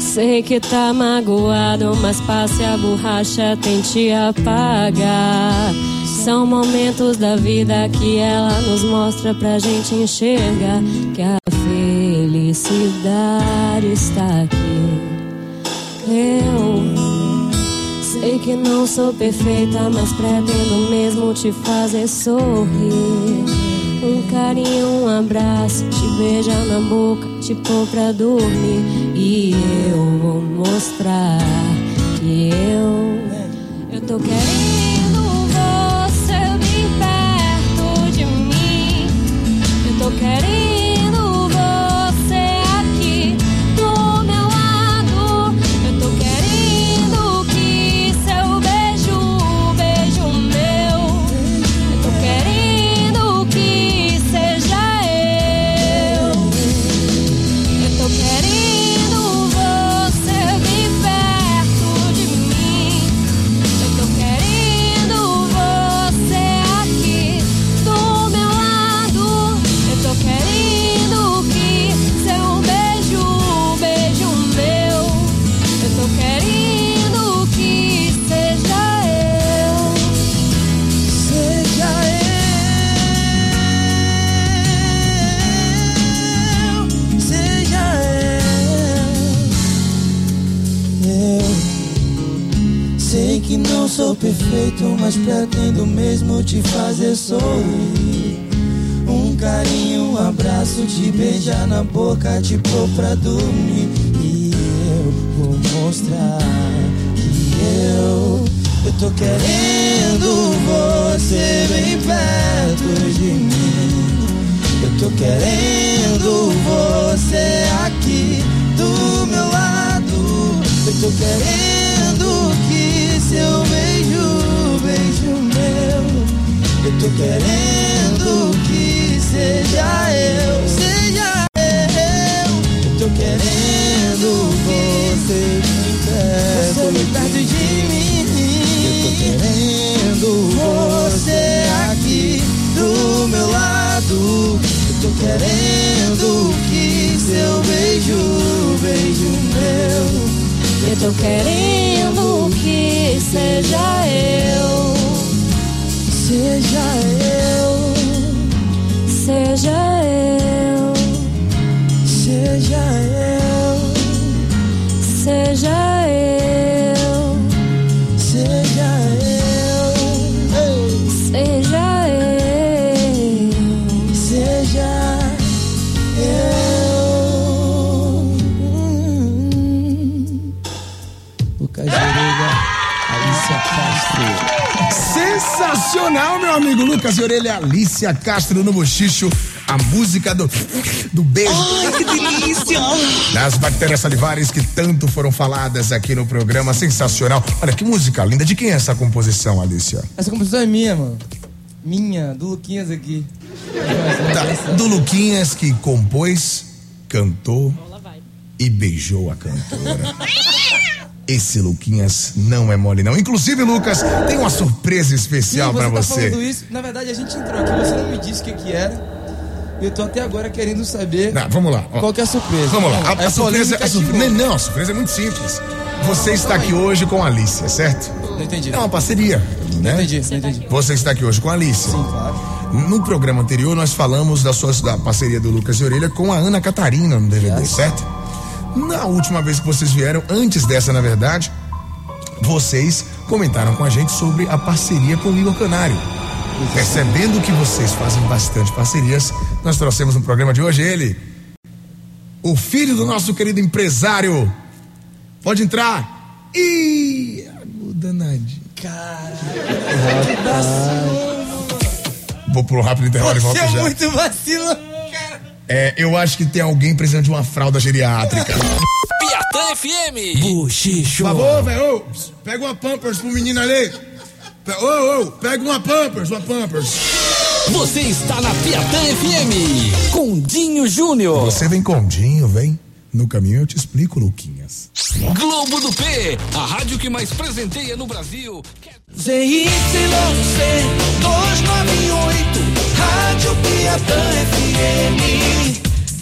D: sei que tá magoado, mas passe a borracha, tente apagar. São momentos da vida que ela nos mostra pra gente enxergar que a felicidade está aqui. Eu sei que não sou perfeita, mas pretendo mesmo te fazer sorrir. Um carinho, um abraço, te beijar na boca, te pôr pra dormir. E eu vou mostrar que eu, eu tô querendo Eu
G: perfeito, mas pretendo mesmo te fazer sorrir. Um carinho, um abraço, te beijar na boca, te pôr pra dormir. E eu vou mostrar que eu, eu tô querendo você bem perto de mim. Eu tô querendo você aqui do meu lado. Eu tô querendo Eu tô Alicia Castro
C: no Bochicho. A música do, do beijo.
G: Ai, que delícia!
C: Das bactérias salivares que tanto foram faladas aqui no programa. Sensacional. Olha que música linda. De quem é essa composição, Alicia?
O: Essa composição é minha, mano. Minha, do Luquinhas aqui.
C: Tá, do Luquinhas que compôs, cantou e beijou a cantora. *laughs* Esse Luquinhas não é mole, não. Inclusive, Lucas, tem uma surpresa especial
O: Sim,
C: pra
O: tá
C: você.
O: falando isso. Na verdade, a gente entrou aqui, você não me disse o que, que era. E eu tô até agora querendo saber
C: Não, vamos lá. ó.
O: qual que é a surpresa.
C: Vamos lá. A,
O: É
C: a surpresa,
O: polêmica
C: a surpresa,
O: ativou.
C: não, a surpresa é muito simples. Você está aqui hoje com a Alicia, certo?
O: Não entendi.
C: É uma parceria, né?
O: Não entendi, não entendi.
C: Você está aqui hoje com a Alicia.
O: Sim, claro.
C: No programa anterior, nós falamos da, sua, da parceria do Lucas de Orelha com a Ana Catarina no DVD, certo? Na última vez que vocês vieram, antes dessa, na verdade, vocês comentaram com a gente sobre a parceria com o Igor Canário. Percebendo que vocês fazem bastante parcerias, nós trouxemos no programa de hoje ele, o filho do nosso querido empresário. Pode entrar. Ih, o danadinho. Vou pro rápido intervalo e volto
L: Você é
C: já.
L: muito vacilo.
C: É, eu acho que tem alguém precisando de uma fralda geriátrica.
E: Piatã FM.
C: Buchicho. Por favor, velho. ô, Pega uma Pampers pro menino ali. Ô, ô, pega uma Pampers, uma Pampers.
E: Você está na Piatã FM com Dinho Júnior.
C: Você vem com Dinho, vem. No caminho eu te explico, Luquinhas.
E: Globo do P, a rádio que mais presenteia no Brasil.
H: ZYC 298, Rádio Piatã FM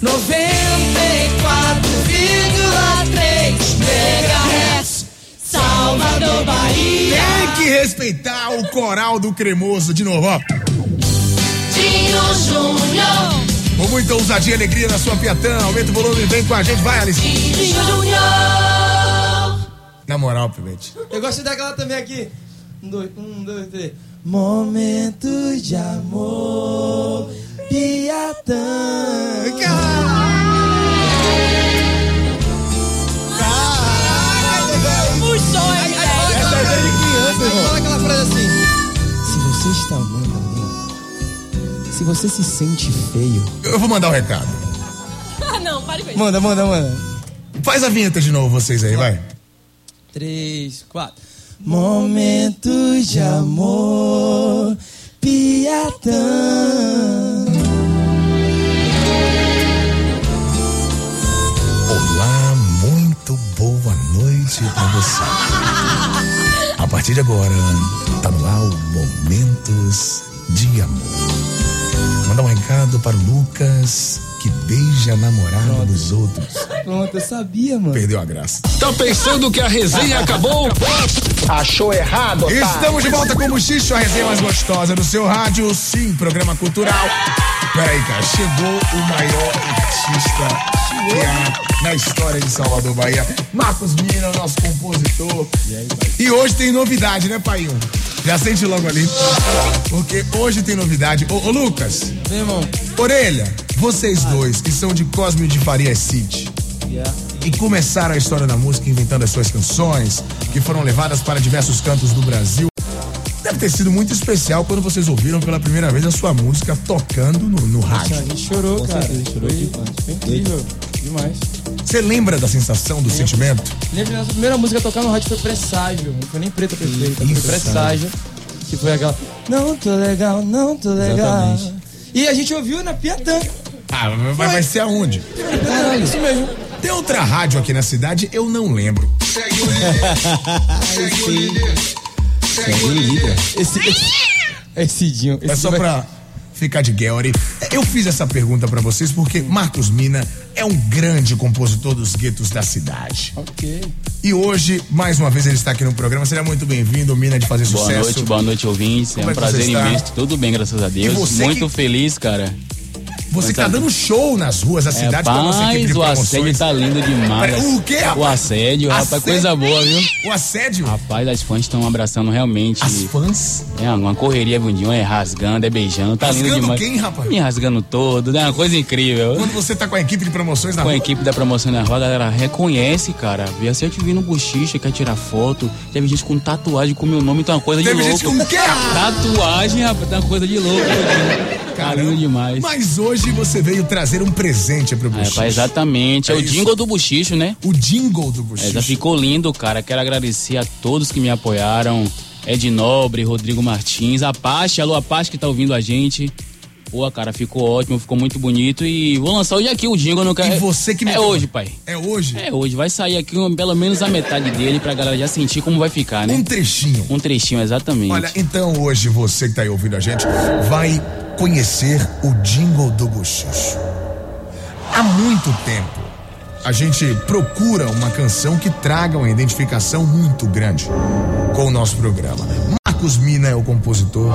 H: 94,3 MHz, Salvador, Bahia.
C: Tem que respeitar o coral do cremoso de novo, ó.
H: Dinho Júnior,
C: Com muita ousadia e alegria na sua Piatã. Aumenta o volume e vem com a gente. Vai, Alice.
H: Dinho Júnior.
C: Na moral, Pivete.
G: Eu gosto daquela também aqui. Um, dois, um, dois, três. Momentos de amor, Piatã. É assim. Se você está amando alguém, se você se sente feio.
C: Eu vou mandar o recado.
D: Ah, não, pare com isso.
G: Manda, manda, manda.
C: Faz a vinheta de novo, vocês aí, vai.
G: Três, quatro. Momentos de amor, Piatã.
C: Olá, muito boa noite pra você. A partir de agora, tá no ar o Momentos de Amor. Mandar um recado para o Lucas, que beija a namorada dos outros.
G: Pronto, eu sabia, mano.
C: Perdeu a graça.
E: Tá pensando que a resenha acabou?
C: Achou errado, Estamos de volta com o Buchicho, a resenha mais gostosa do seu rádio. Sim, programa cultural. Peraí, cara, chegou o maior artista que há na história de Salvador, Bahia. Marcos Mina, nosso compositor. E hoje tem novidade, né, pai? Já sente logo ali. Porque hoje tem novidade. Ô, ô Lucas.
G: Meu irmão.
C: Orelha, vocês dois que são de Cosme de Faria City e começaram a história da música inventando as suas canções, que foram levadas para diversos cantos do Brasil. Deve ter sido muito especial quando vocês ouviram pela primeira vez a sua música tocando no, no
G: Poxa, a
C: rádio.
G: gente chorou, cara. chorou Foi incrível. Demais.
C: Você lembra da sensação, do sentimento?
G: Lembra que nossa primeira música a tocar no rádio foi Presságio. Não foi nem Preta Perfeita, foi
C: Isso,
G: Presságio. Que foi aquela. Não tô legal, não tô legal.
L: Exatamente.
G: E a gente ouviu na Piatã.
C: Ah, mas vai, vai ser aonde?
G: Caralho, isso mesmo.
C: Tem outra rádio aqui na cidade, eu não lembro.
L: Segue o líder.
G: Esse, esse, esse Dinho.
C: É
G: esse
C: só
G: vai-
C: pra ficar de Gary. Eu fiz essa pergunta pra vocês porque Marcos Mina é um grande compositor dos guetos da cidade.
G: Ok.
C: E hoje, mais uma vez, ele está aqui no programa. Seja muito bem-vindo, Mina, de fazer
P: Boa
C: sucesso.
P: noite, boa noite, ouvintes.
C: Como
P: é
C: é
P: um prazer imenso. Tudo bem, graças a Deus. Muito
C: que-
P: feliz, cara.
C: Você que tá dando show nas ruas da cidade com a nossa equipe de
P: o
C: promoções.
P: assédio tá lindo demais.
C: O quê, rapaz?
P: O assédio, rapaz,
C: Assédio?
P: coisa boa, viu?
C: O assédio?
P: Rapaz, as fãs estão abraçando realmente.
C: As fãs?
P: É uma correria, bundinho, é rasgando, é beijando, tá lindo
C: Rasgando
P: demais.
C: quem, rapaz?
P: Me rasgando todo, é uma coisa incrível.
C: Quando você tá com a equipe de promoções na
P: Com a
C: rua.
P: equipe da promoção na rua, a galera reconhece, cara. Vê assim, eu te vi no bochicha, quer tirar foto. Teve gente com tatuagem com meu nome, então é uma coisa
C: Teve
P: de louco.
C: gente com o quê, rapaz?
P: Tatuagem, rapaz, tá uma coisa de louco. Tá lindo demais.
C: Mas hoje você veio trazer um presente pro
P: É,
C: Buchicho.
P: rapaz, exatamente. É,
C: É
P: o jingle do bochicho, né?
C: O jingle do Buchicho.
P: É, já ficou lindo, cara. Quero agradecer a todos que me apoiaram. Ed Nobre, Rodrigo Martins, Apache, alô Apache que tá ouvindo a gente. Pô, cara, ficou ótimo, ficou muito bonito. E vou lançar hoje aqui o jingle, não quero.
C: E você que me
P: É hoje, pai.
C: É hoje?
P: É hoje. Vai sair aqui um- pelo menos a metade dele pra galera já sentir como vai ficar, né?
C: Um trechinho.
P: Um trechinho, exatamente.
C: Olha, então hoje você que tá aí ouvindo a gente vai conhecer o jingle do Buchicho. Há muito tempo a gente procura uma canção que traga uma identificação muito grande com o nosso programa. Marcos Mina é o compositor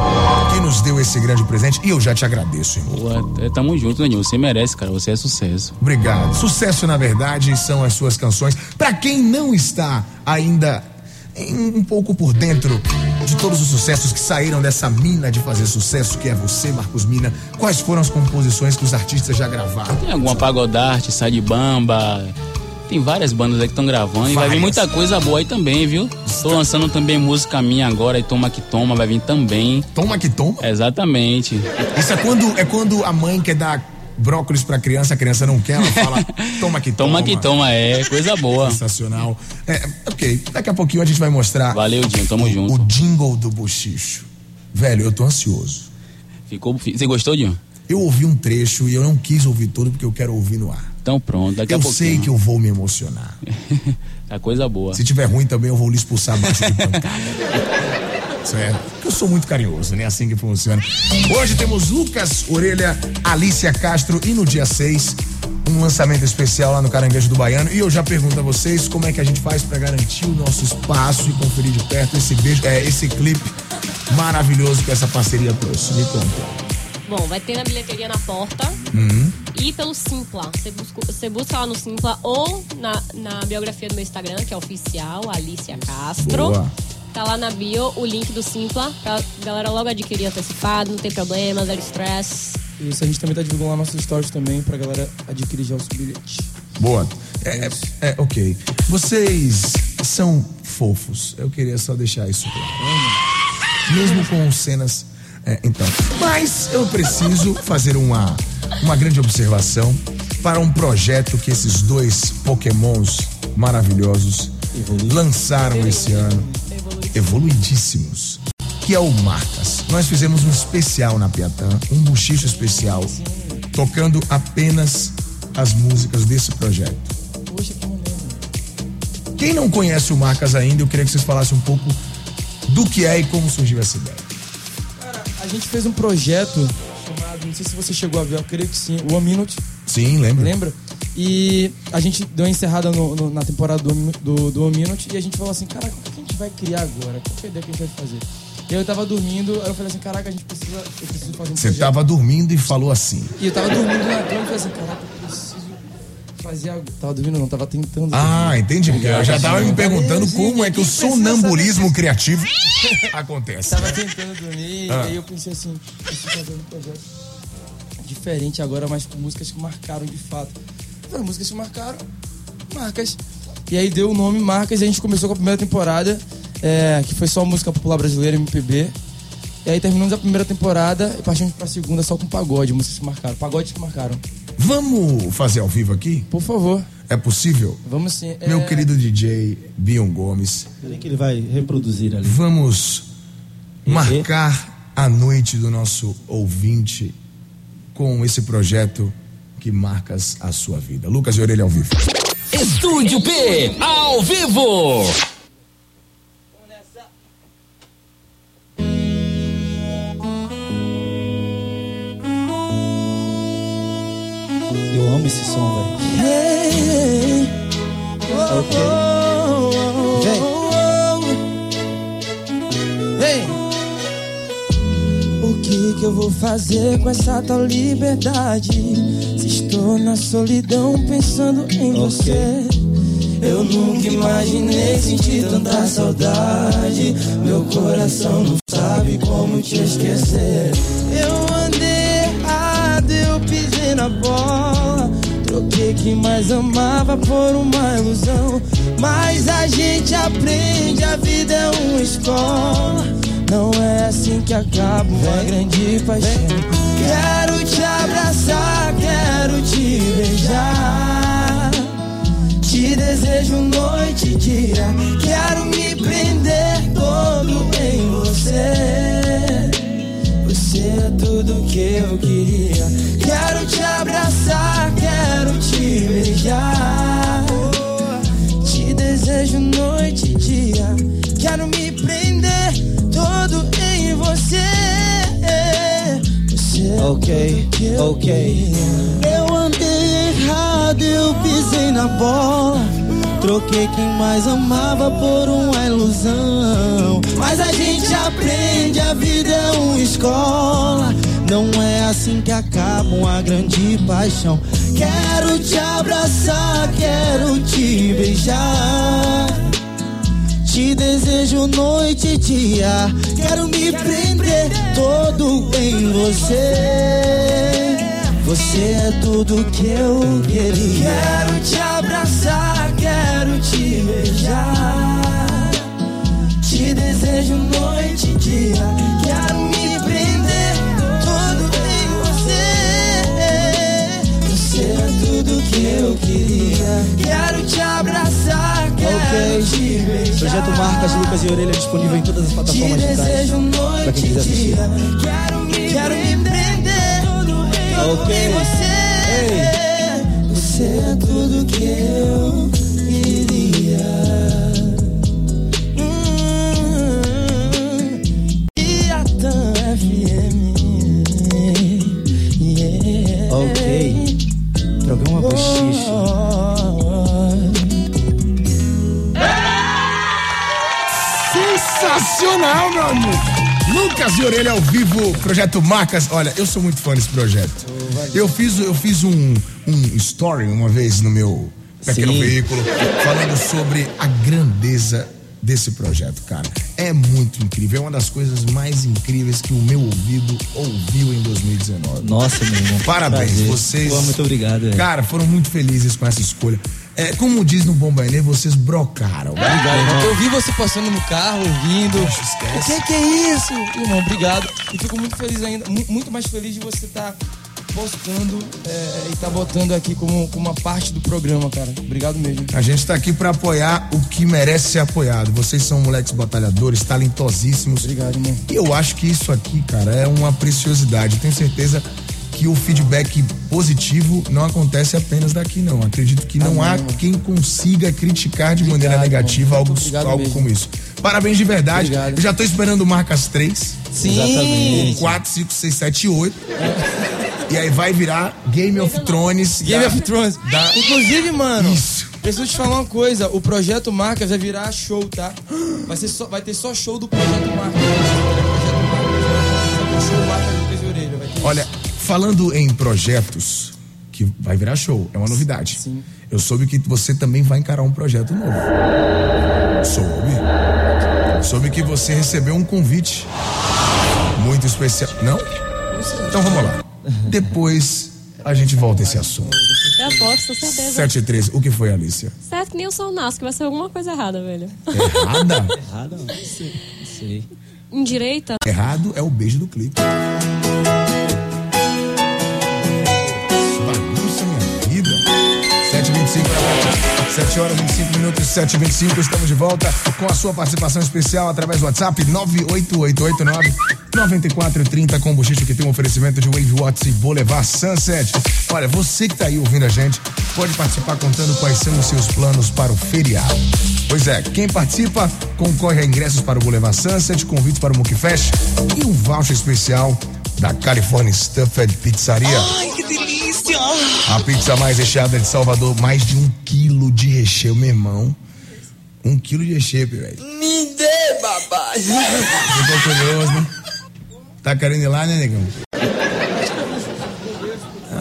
C: que nos deu esse grande presente e eu já te agradeço, irmão.
P: Pô, é, tamo junto, Danilo. Você merece, cara. Você é sucesso.
C: Obrigado. Sucesso, na verdade, são as suas canções. Pra quem não está ainda um pouco por dentro de todos os sucessos que saíram dessa mina de fazer sucesso, que é você, Marcos Mina, quais foram as composições que os artistas já gravaram?
P: Tem alguma pagodarte, sai de bamba, Tem várias bandas aí que estão gravando e vai vir
C: Várias.
P: muita coisa boa aí também, viu? Tô lançando também música minha agora, e Toma Que Toma, vai vir também.
C: Toma Que Toma?
P: Exatamente.
C: Isso é quando, é quando a mãe quer dar brócolis pra criança, a criança não quer, ela fala, *laughs* toma que toma.
P: Toma Que Toma, é, coisa boa.
C: Sensacional. É, ok, daqui a pouquinho a gente vai mostrar
P: Valeu, Dinho, tamo junto.
C: o jingle do bochicho. Velho, eu tô ansioso.
P: Ficou, você gostou, Dinho?
C: Eu ouvi um trecho e eu não quis ouvir todo porque eu quero ouvir no ar.
P: Então pronto, daqui a
C: eu
P: pouquinho.
C: sei que eu vou me emocionar.
P: Tá *laughs* coisa boa.
C: Se tiver ruim também, eu vou lhe expulsar abaixo de pancada. *laughs* Certo? Eu sou muito carinhoso, né? Assim que funciona. Hoje temos Lucas Orelha, Alicia Castro e no dia 6, um lançamento especial lá no Caranguejo do Baiano. E eu já pergunto a vocês como é que a gente faz pra garantir o nosso espaço e conferir de perto esse beijo, é, esse clipe maravilhoso que essa parceria trouxe. Me conta.
D: Bom, vai ter na bilheteria na porta
C: Uhum.
D: e pelo Simpla. Você busca, você busca lá no Simpla ou na, na biografia do meu Instagram, que é oficial, Alicia Castro.
C: Boa.
D: Tá lá na bio o link do Simpla pra galera logo adquirir antecipado, não tem problema, zero stress.
G: Isso, a gente também tá divulgando lá nossos stories também pra galera adquirir já os bilhetes.
C: Boa. É, é, é, ok. Vocês são fofos. Eu queria só deixar isso claro. Mesmo com cenas. é, então. Mas eu preciso fazer uma, uma grande observação para um projeto que esses dois pokémons maravilhosos lançaram esse ano. Evoluidíssimos. Que é o Marcas. Nós fizemos um especial na Piatã, um buchicho especial, tocando apenas as músicas desse projeto. Quem não conhece o Marcas ainda, eu queria que vocês falassem um pouco do que é e como surgiu essa ideia.
G: A gente fez um projeto chamado, não sei se você chegou a ver, eu creio que sim, One Minute.
C: Sim, lembro.
G: Lembra? E a gente deu uma encerrada no- no- na temporada do, do, do One Minute e a gente falou assim, caraca, o que a gente vai criar agora? Qual que é a ideia que a gente vai fazer? E eu tava dormindo, aí eu falei assim, caraca, a gente precisa, eu preciso fazer um
C: Você
G: projeto.
C: tava dormindo e falou assim.
G: E eu tava dormindo na cama e falei assim, caraca, eu preciso fazer algo. Tava dormindo não, tava tentando.
C: Ah,
G: dormir.
C: entendi. Porque eu já tava me perguntando como é que o sonambulismo criativo *laughs* acontece.
G: Tava tentando dormir,
C: Ah.
G: e aí eu pensei assim, preciso fazer um projeto diferente agora, mas com músicas que marcaram de fato. Falei, músicas que marcaram, marcas. E aí deu o nome Marcas e a gente começou com a primeira temporada, é, que foi só música popular brasileira, MPB. E aí terminamos a primeira temporada e partimos pra segunda só com pagode, músicas que marcaram. Pagodes que marcaram.
C: Vamos fazer ao vivo aqui?
G: Por favor.
C: É possível?
G: Vamos sim. é-
C: Meu querido DJ Bion Gomes.
L: Peraí que ele vai reproduzir ali.
C: Vamos marcar a noite do nosso ouvinte com esse projeto que marcas a sua vida. Lucas e Orelha ao vivo.
Q: Estúdio P, ao vivo.
L: Eu amo esse som, velho.
G: Hey,
L: Ok.
G: Vem. Que que eu vou fazer com essa tal liberdade? Se estou na solidão pensando em você. Eu nunca imaginei sentir tanta saudade. Meu coração não sabe como te esquecer. Eu andei errado, eu pisei na bola. Troquei quem mais amava por uma ilusão. Mas a gente aprende, a vida é uma escola. Não é assim que acaba uma grande paixão. Quero te abraçar, quero te beijar. Te desejo noite e dia. Quero me prender todo em você. Você é tudo que eu queria. Quero te abraçar, quero te beijar. Te desejo noite e dia. Quero me
L: Ok, ok.
G: Eu andei errado, eu pisei na bola. Troquei quem mais amava por uma ilusão. Mas a gente aprende, a vida é uma escola. Não é assim que acaba uma grande paixão. Quero te abraçar, quero te beijar. Te desejo noite e dia. Quero me prender todo em você. Você é tudo que eu queria. Quero te abraçar, quero te beijar. Te desejo noite e dia. Quero me prender todo em você. Você é tudo que eu queria. Quero te abraçar, beijar.
L: Projeto Marcas Lucas e Orelha disponível em todas as plataformas digitais. Pra quem quiser assistir.
G: Quero me, quero me prender
L: Ok.
G: em você. Você é tudo que eu
C: Sensacional, meu amigo. Lucas e Orelha ao vivo, projeto Marcas. Olha, eu sou muito fã desse projeto. Eu fiz, eu fiz um, um story uma vez no meu pequeno
L: Sim.
C: veículo falando sobre a grandeza desse projeto, cara. É muito incrível. É uma das coisas mais incríveis que o meu ouvido ouviu em 2019.
L: Nossa, meu irmão.
C: Parabéns,
L: Prazer.
C: vocês.
L: Pô, muito obrigado. velho.
C: Cara, foram muito felizes com essa escolha. É, como diz no Bombainê, vocês brocaram.
L: Obrigado, irmão.
B: Eu vi você passando no carro, ouvindo.
C: Poxa, esquece.
B: O que, que é isso? Irmão, obrigado. E fico muito feliz ainda, mu- muito mais feliz de você estar postando é, e estar botando aqui como, como uma parte do programa, cara. Obrigado mesmo.
C: A gente tá aqui pra apoiar o que merece ser apoiado. Vocês são moleques batalhadores, talentosíssimos.
B: Obrigado, irmão.
C: E eu acho que isso aqui, cara, é uma preciosidade. Tenho certeza que o feedback positivo não acontece apenas daqui, não. Acredito que não
B: Amém,
C: há
B: irmão.
C: quem consiga criticar de
B: Obrigado,
C: maneira negativa algo, algo
B: mesmo.
C: como isso. Parabéns de verdade.
B: Obrigado.
C: Eu já tô esperando marcas 3.
B: Sim.
L: Exatamente.
C: 4, 5, 6, 7 e 8. E aí vai virar Game of Thrones.
B: Game
C: da-
B: of Thrones.
C: da-
B: Inclusive, mano,
C: Isso.
B: preciso te falar uma coisa. O Projeto Marcas vai virar show, tá? Vai, ser só, vai ter só show do Projeto Marcas.
C: Olha, falando em projetos, que vai virar show, é uma novidade.
B: Sim.
C: Eu soube que você também vai encarar um projeto novo. Soube. Soube que você recebeu um convite muito especial. Não? Então vamos lá. Depois a gente volta a esse assunto.
D: Eu aposto, com certeza.
C: 7 e 13, o que foi, Alicia?
D: Certo que nem o Sol Nasce, que vai ser alguma coisa errada, velho.
C: Errada?
L: Sei. Não sei.
D: Indireita?
C: Errado é o beijo do clipe. 7h25 7 horas 25 minutos, 7h25. Estamos de volta com a sua participação especial através do WhatsApp 98889 9430 com o que tem um oferecimento de Wave Watts e Boulevard Sunset. Olha, você que tá aí ouvindo a gente, pode participar contando quais são os seus planos para o feriado. Pois é, quem participa concorre a ingressos para o Boulevard Sunset, convites para o Monkey Fest e um voucher especial da California Stuffed Pizzaria.
H: Ai, que delícia!
C: A pizza mais recheada de Salvador, mais de um quilo de recheio, meu irmão. Um quilo de recheio, velho.
H: Me dê, papai!
C: Ficou curioso, né? Tá querendo ir lá, né, negão?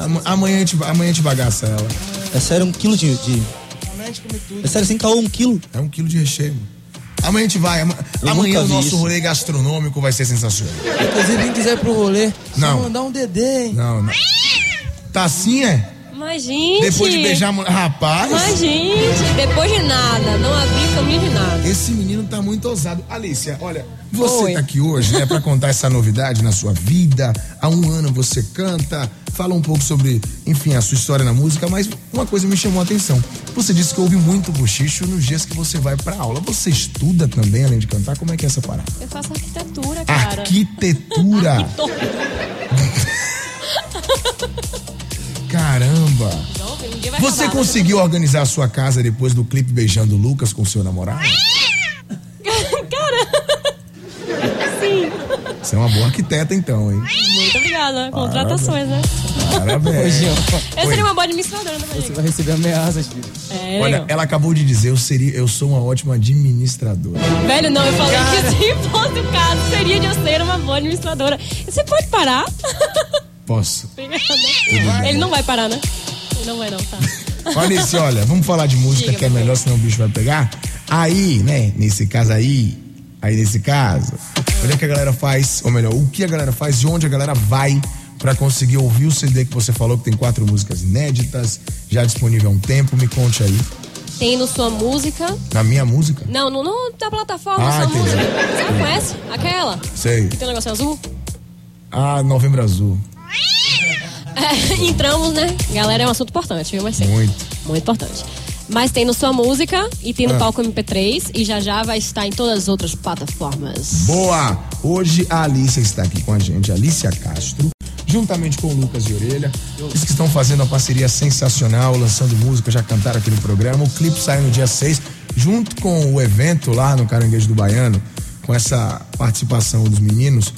C: Am- Amanhã a gente, amanhã a gente bagaça ela.
L: É sério, um quilo de. de... É sério, sem caô, um quilo?
C: É um quilo de recheio. mano. Amanhã a gente vai. Amanhã
L: nunca
C: o nosso
L: isso.
C: rolê gastronômico vai ser sensacional.
B: Inclusive, quem quiser ir pro rolê,
C: Não.
B: mandar um DD, hein?
C: Não, não. Tá assim, é?
D: Mas, gente.
C: Depois de beijar a mulher. Rapaz.
D: Mas, gente, depois de nada, não abri caminho de nada.
C: Esse menino tá muito ousado. Alicia, olha, você
D: Oi.
C: tá aqui hoje, né, pra contar essa novidade na sua vida. Há um ano você canta, fala um pouco sobre, enfim, a sua história na música, mas uma coisa me chamou a atenção. Você disse que ouve muito bochicho nos dias que você vai pra aula. Você estuda também, além de cantar? Como é que é essa parada?
D: Eu faço arquitetura, cara.
C: Arquitetura! *laughs* Caramba! Você conseguiu organizar a sua casa depois do clipe beijando o Lucas com seu namorado? *laughs*
D: Cara. Sim.
C: Você é uma boa arquiteta, então, hein?
D: Muito obrigada. Contratações, né?
C: Parabéns.
D: Eu seria uma boa administradora, né,
B: Você vai receber ameaças, filho.
D: É,
C: Olha, ela acabou de dizer, eu seria, eu sou uma ótima administradora.
D: Velho, não, eu falei que se fosse o caso, seria de eu ser uma boa administradora. Você pode parar? *laughs*
C: Posso?
D: Obrigada. Ele não vai parar, né? Ele não vai não, tá.
C: Olha esse, olha, vamos falar de música
D: Diga,
C: que é melhor, senão o bicho vai pegar. Aí, né, nesse caso aí, aí nesse caso, onde é que a galera faz, ou melhor, o que a galera faz e onde a galera vai pra conseguir ouvir o CD que você falou que tem quatro músicas inéditas, já disponível há um tempo? Me conte aí.
D: Tem no Sua Música.
C: Na minha música?
D: Não, no, no da plataforma
C: Ah,
D: Sua. Música. Você não conhece? Aquela?
C: Sei.
D: Que tem um negócio azul?
C: Ah, Novembro Azul.
D: É, *laughs* entramos, né? Galera, é um assunto importante, viu, Marcelo?
C: Muito.
D: Muito importante. Mas tem no Sua Música e tem no
C: Ah.
D: Palco MP3 e já já vai estar em todas as outras plataformas.
C: Boa! Hoje a Alicia está aqui com a gente, Alicia Castro, juntamente com o Lucas de Orelha. Eles que estão fazendo uma parceria sensacional, lançando música, já cantaram aqui no programa. O clipe sai no dia 6, junto com o evento lá no Caranguejo do Baiano, com essa participação dos meninos.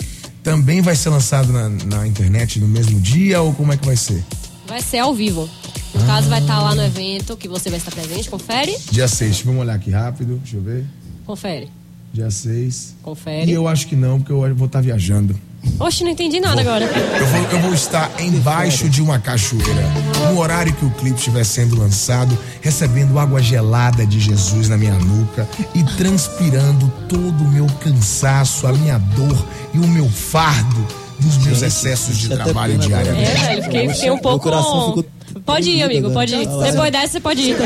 C: Também vai ser lançado na, na internet no mesmo dia ou como é que vai ser?
D: Vai ser ao vivo. No caso, vai estar lá no evento que você vai estar presente. Confere?
C: Dia 6, vamos olhar aqui rápido, deixa eu ver.
D: Confere.
C: Dia 6.
D: Confere.
C: E eu acho que não, porque eu vou estar viajando.
D: Oxe, não entendi nada agora.
C: Eu vou, eu vou estar embaixo de uma cachoeira, no horário que o clipe estiver sendo lançado, recebendo água gelada de Jesus na minha nuca e transpirando todo o meu cansaço, a minha dor e o meu fardo dos meus
L: Gente,
C: excessos de
L: até
C: trabalho diariamente.
D: É, velho, fiquei, fiquei um pouco.
L: coração ficou
D: Pode ir, amigo, pode ir. Depois dessa, você pode ir.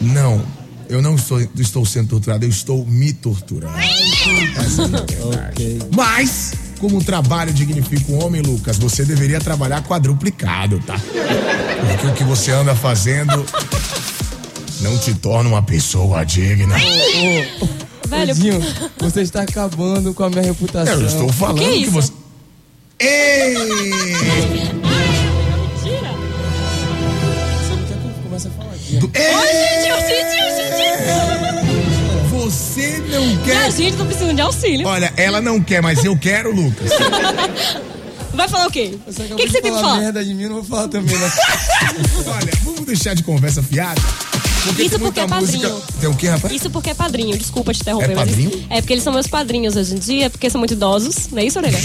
C: Não, eu não estou, estou sendo torturado, eu estou me torturando. Essa é a verdade. Mas, como o trabalho dignifica um homem, Lucas, você deveria trabalhar quadruplicado, tá? Porque o que você anda fazendo não te torna uma pessoa digna.
D: Velho,
B: Edinho, *laughs* você está acabando com a minha reputação.
C: Eu estou falando que, você. Ei! Do-
D: gente, ô, gente, ô, gente!
C: Você não quer.
D: Minha gente, tô precisando de auxílio.
C: Olha, ela não quer, mas eu quero, Lucas. *laughs*
D: Vai falar o quê? O que, que você tem que
B: falar
D: falar?
B: merda de mim, eu não vou falar também, né? *laughs*
C: Olha, vamos deixar de conversa fiada. Porque
D: Isso porque é
C: música.
D: padrinho.
C: Tem o quê, rapaz?
D: Isso porque é padrinho, desculpa te interromper.
C: É
D: isso-
C: padrinho?
D: é porque eles são meus padrinhos hoje em dia, porque são muito idosos, não é isso, Orelha? *laughs*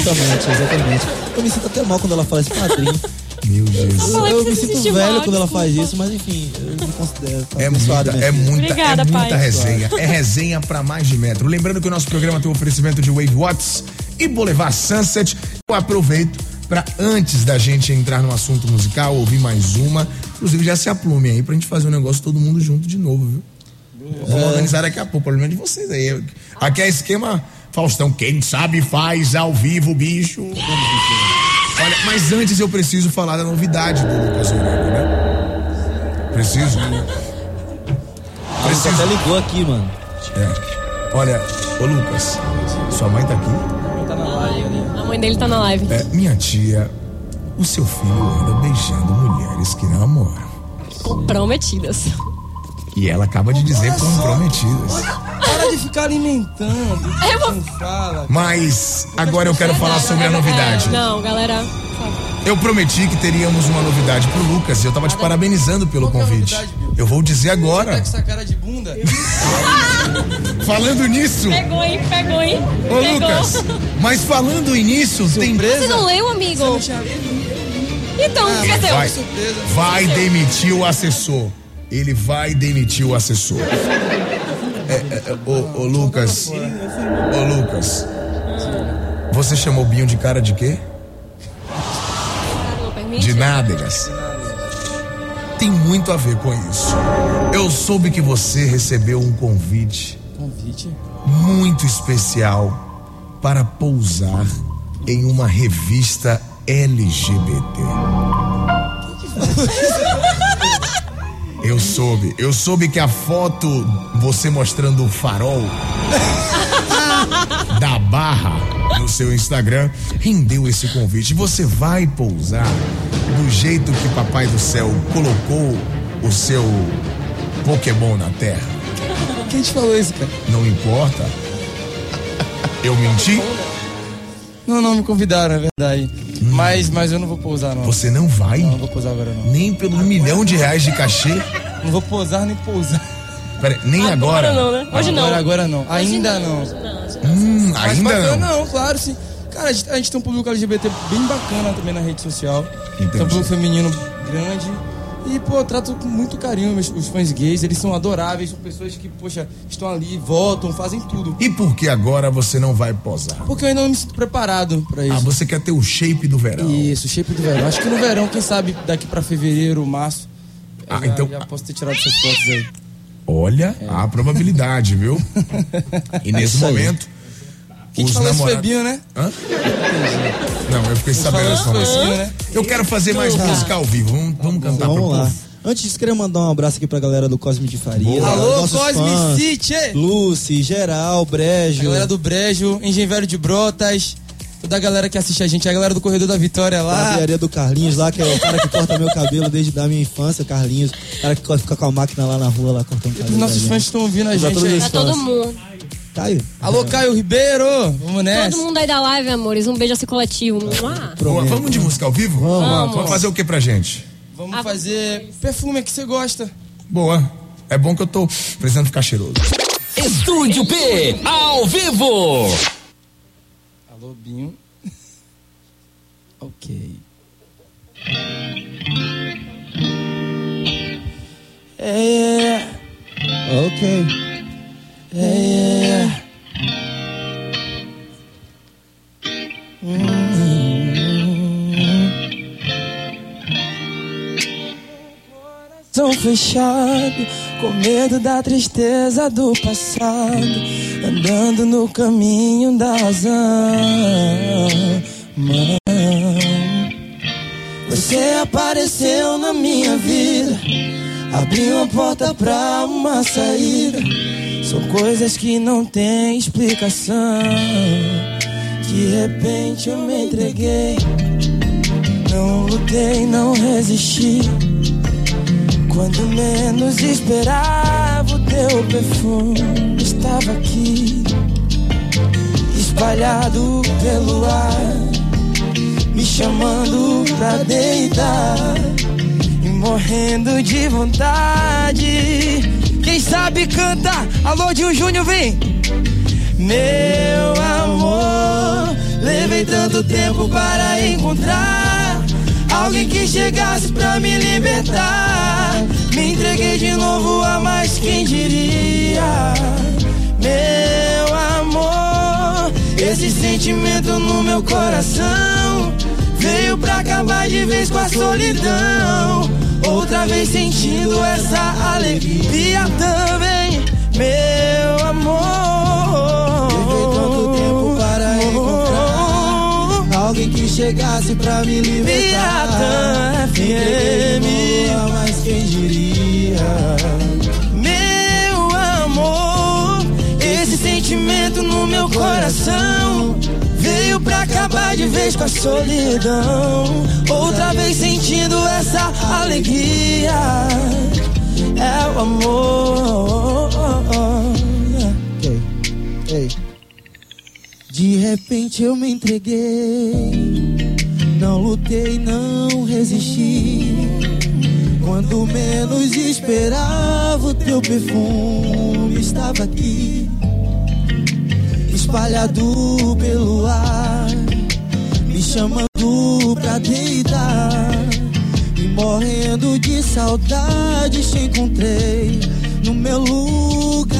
L: Exatamente, exatamente. Eu me sinto até mal quando ela fala esse padrinho.
C: Meu Deus.
D: falei
L: Eu
D: pra
L: me sinto velho
D: mal,
L: quando ela faz isso, mas enfim, eu me considero
C: É
L: abençoado,
C: muita, é muita,
D: Obrigada,
C: é muita
D: pai.
C: resenha. É resenha pra mais de metro. Lembrando que o nosso programa tem um oferecimento de Wave Watts e Boulevard Sunset. Eu aproveito pra antes da gente entrar no assunto musical, ouvir mais uma. Inclusive, já se aplume aí pra gente fazer um negócio todo mundo junto de novo, viu? Vamos organizar daqui a pouco, o problema é de vocês aí. Aqui é esquema Faustão, quem sabe faz ao vivo, bicho. Olha, mas antes eu preciso falar da novidade do Lucas Orelha, né? Preciso.
L: Você até ligou aqui, mano.
C: É. Olha, ô Lucas, sua mãe tá aqui?
D: A mãe dele tá na live.
C: É, minha tia, o seu filho anda beijando mulheres que namoram.
D: Comprometidas.
C: E ela acaba de dizer comprometidas.
B: De ficar alimentando.
D: Eu vou-
B: fala.
C: Mas agora eu quero falar sobre a novidade.
D: Não, galera.
C: Eu prometi que teríamos uma novidade pro Lucas e eu tava te parabenizando pelo convite. Eu vou dizer
B: Tá
C: agora.
B: com essa cara de bunda? *laughs*
C: Falando nisso,
D: Pegou, hein? Pegou, hein?
C: ô
D: Pegou.
C: Lucas, mas falando nisso, tem.
D: Você não leu, amigo? Então, cadê?
C: vai, vai demitir o assessor. Ele vai demitir o assessor. É, é, é, ô, ô, Lucas. Ô Lucas. Você chamou o Binho de cara de quê? De nádegas. Tem muito a ver com isso. Eu soube que você recebeu um convite
B: Convite?
C: muito especial para pousar em uma revista LGBT. Eu soube, eu soube que a foto você mostrando o farol *laughs* da barra no seu Instagram rendeu esse convite. Você vai pousar do jeito que Papai do Céu colocou o seu Pokémon na Terra.
B: Quem te falou isso, cara?
C: Não importa. Eu menti?
B: Não, não, me convidaram, é verdade. Mas, mas eu não vou pousar, não.
C: Você não vai?
B: Não, não vou pousar agora, não.
C: Nem pelo milhão de reais de cachê?
B: Não vou pousar nem pousar.
C: Pera, nem agora?
D: não, né? Hoje não.
B: Agora, agora não. Ainda não.
C: Hum,
B: Mas
C: ainda
B: bacana,
C: não.
B: não, claro, sim. Cara, a gente, a gente tem um público LGBT bem bacana também na rede social.
C: Entendi.
B: Tem um público feminino grande.
G: E, pô, eu trato com muito carinho os, os fãs gays, eles são adoráveis, são pessoas que, poxa, estão ali, votam, fazem tudo.
C: E por que agora você não vai posar?
G: Porque eu ainda não me sinto preparado pra isso.
C: Ah, você quer ter o shape do verão.
G: Isso, shape do verão. Acho que no verão, quem sabe, daqui pra fevereiro, março.
C: Ah,
G: já,
C: então-
G: Já posso ter tirado essas fotos aí.
C: Olha, há a probabilidade, viu? *laughs* E nesse momento,
G: Quem te
C: os
G: falou
C: namorados...
G: Binho, né?
C: Hã? Não, eu fiquei sabendo informação.
G: Binho, né?
C: Eu quero fazer mais
G: Então,
C: música ao vivo. Vamos, vamos cantar
L: Vamos lá.
C: povo.
L: Antes disso, queria mandar um abraço aqui pra galera do Cosme de Faria.
G: Boa. Alô, Cosme
L: fãs,
G: City!
L: Lucy, Geral, Brejo.
G: A galera do Brejo, Engenho Velho de Brotas, toda a galera que assiste a gente, a galera do Corredor da Vitória lá.
L: Barbearia do Carlinhos lá, que é o cara que corta meu cabelo desde a minha infância, Carlinhos. O cara que fica com a máquina lá na rua, lá cortando cabelo.
G: Os nossos fãs estão ouvindo a gente
D: Pra todo mundo.
L: Caio.
G: Alô, Caio Ribeiro! Vamos nessa.
D: Todo mundo aí da live, amores. Um beijo assim coletivo. Mua.
C: Boa, vamos de música ao vivo?
D: Vamos.
C: Vamos fazer o que pra gente?
G: Vamos fazer perfume que você gosta.
C: Boa. É bom que eu tô precisando ficar cheiroso.
E: Estúdio P, ao vivo.
G: Alô, Binho. ok. É,
L: Ok.
G: Fechado, com medo da tristeza do passado, andando no caminho da razão. Você apareceu na minha vida, abriu a porta pra uma saída. São coisas que não têm explicação. De repente eu me entreguei, não lutei, não resisti. Quando menos esperava, o teu perfume estava aqui, espalhado pelo ar, me chamando pra deitar e morrendo de vontade. Quem sabe canta, alô de um Júnior, vem! Meu amor, levei tanto tempo para encontrar alguém que chegasse pra me libertar. Me entreguei de novo a mais quem diria. Meu amor, esse sentimento no meu coração veio pra acabar de vez com a solidão. Outra vez sentindo essa alegria também, meu amor.
L: Que chegasse pra me libertar.
G: FM.
L: mas quem diria?
G: Meu amor, esse sentimento no meu coração veio pra acabar de vez com a solidão. Outra vez sentindo essa alegria. É o amor.
L: Ok. Ei. De repente eu me entreguei. Não lutei, não resisti. Quando menos esperava, o teu perfume estava aqui, espalhado pelo ar, me chamando pra deitar. E morrendo de saudade, te encontrei no meu lugar.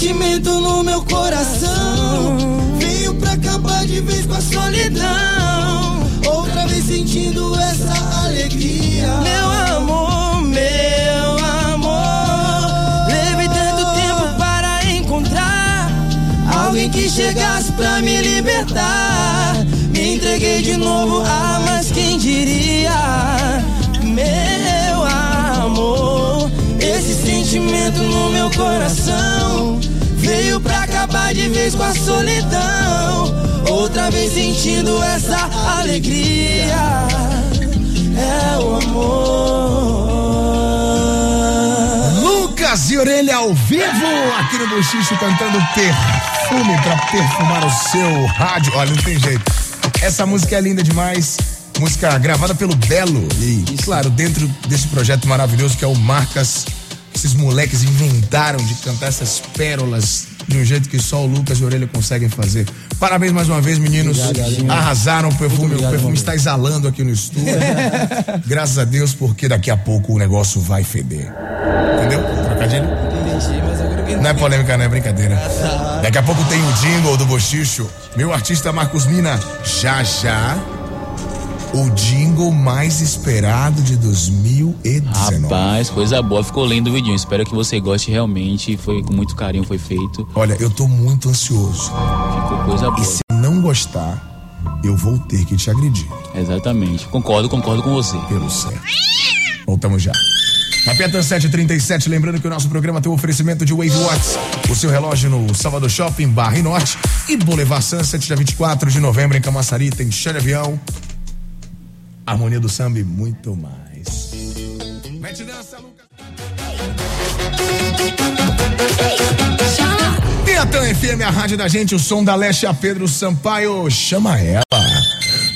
G: Sentimento no meu coração
L: Veio pra acabar de vez com a
G: solidão.
L: Outra vez sentindo essa alegria.
G: Meu amor, meu amor. Levei tanto tempo para encontrar alguém que chegasse pra me libertar. Me entreguei de novo, ah, mas quem diria? Meu amor, esse sentimento no meu coração veio pra acabar de vez com a solidão. Outra vez sentindo essa alegria. É o amor.
C: Lucas e Orelha ao vivo aqui no Bochicho cantando perfume pra perfumar o seu rádio. Olha, não tem jeito. Essa música é linda demais. Música gravada pelo Belo. E, claro, dentro desse projeto maravilhoso que é o Marcas, esses moleques inventaram de cantar essas pérolas de um jeito que só o Lucas e o Orelha conseguem fazer. Parabéns mais uma vez, meninos.
R: Obrigado,
C: Arrasaram o perfume.
R: Obrigado,
C: o perfume está exalando aqui no estúdio. *laughs* Graças a Deus, porque daqui a pouco o negócio vai feder. Entendeu? Trocadilho?
R: Entendi, mas agora que
C: Não é polêmica, não é brincadeira. Daqui a pouco tem o jingle do Bochicho. Meu artista Marcos Mina, já já. O jingle mais esperado de 2019.
P: Rapaz, coisa boa. Ficou lindo o vidinho. Espero que você goste realmente. Foi com muito carinho, foi feito.
C: Olha, eu tô muito ansioso.
P: Ficou coisa boa.
C: E se não gostar, eu vou ter que te agredir.
P: Exatamente. Concordo, concordo com você.
C: Pelo certo. Voltamos já. Piatã 737, lembrando que o nosso programa tem o oferecimento de Wave Watts, o seu relógio no Salvador Shopping, Barra e Norte, e Boulevard Sunset, dia 24 de novembro, em Camaçari, tem chá de avião, harmonia do samba e muito mais. Mete dança, Lucas. Piatã FM, a rádio da gente, o som da Leste a Pedro Sampaio. Chama ela.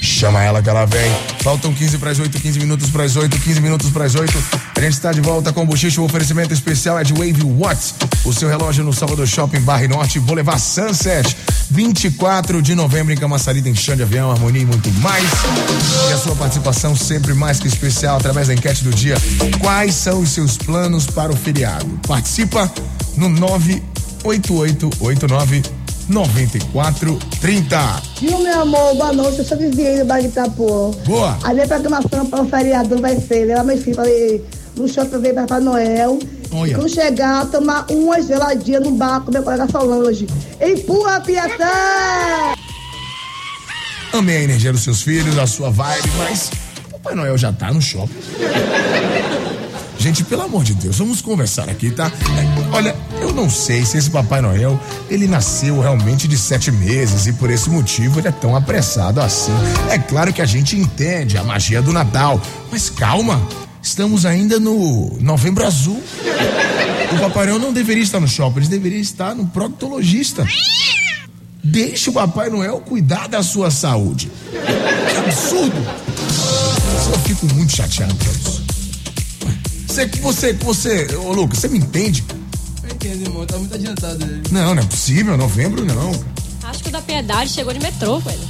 C: Chama ela que ela vem. Faltam 15 para as 8, 15 minutos para as 8, 15 minutos para as 8. A gente está de volta com o Bochicho. O oferecimento especial é de Wave Watts. O seu relógio no Salvador Shopping Barra e Norte. Vou levar Sunset. 24 de novembro em Camaçari tem chão de avião, harmonia e muito mais. E a sua participação sempre mais que especial através da enquete do dia. Quais são os seus planos para o feriado? Participa no 98889 9430.
S: Viu, meu amor? Boa noite, eu sou vizinha do Bairro de Itapuã.
C: Boa.
S: A minha programação para o feriado vai ser levar meus filhos para no shopping ver Papai Noel.
C: Olha.
S: Quando chegar, tomar uma geladinha no bar com meu colega Solange. Empurra, Piatã!
C: Amei a energia dos seus filhos, a sua vibe, mas Papai Noel já tá no shopping. Gente, pelo amor de Deus, vamos conversar aqui, tá? É, olha, eu não sei se esse Papai Noel, ele nasceu realmente de sete meses e por esse motivo ele é tão apressado assim. É claro que a gente entende a magia do Natal, mas calma, estamos ainda no Novembro Azul. O Papai Noel não deveria estar no shopping, ele deveria estar no proctologista. Deixe o Papai Noel cuidar da sua saúde. Que absurdo! Eu fico muito chateado com isso. Você, você, você, ô Lucas, você me entende?
R: Eu entendo, irmão. Tá muito adiantado ele.
C: Não, não é possível, novembro não.
D: Acho que o da Piedade chegou de metrô, velho.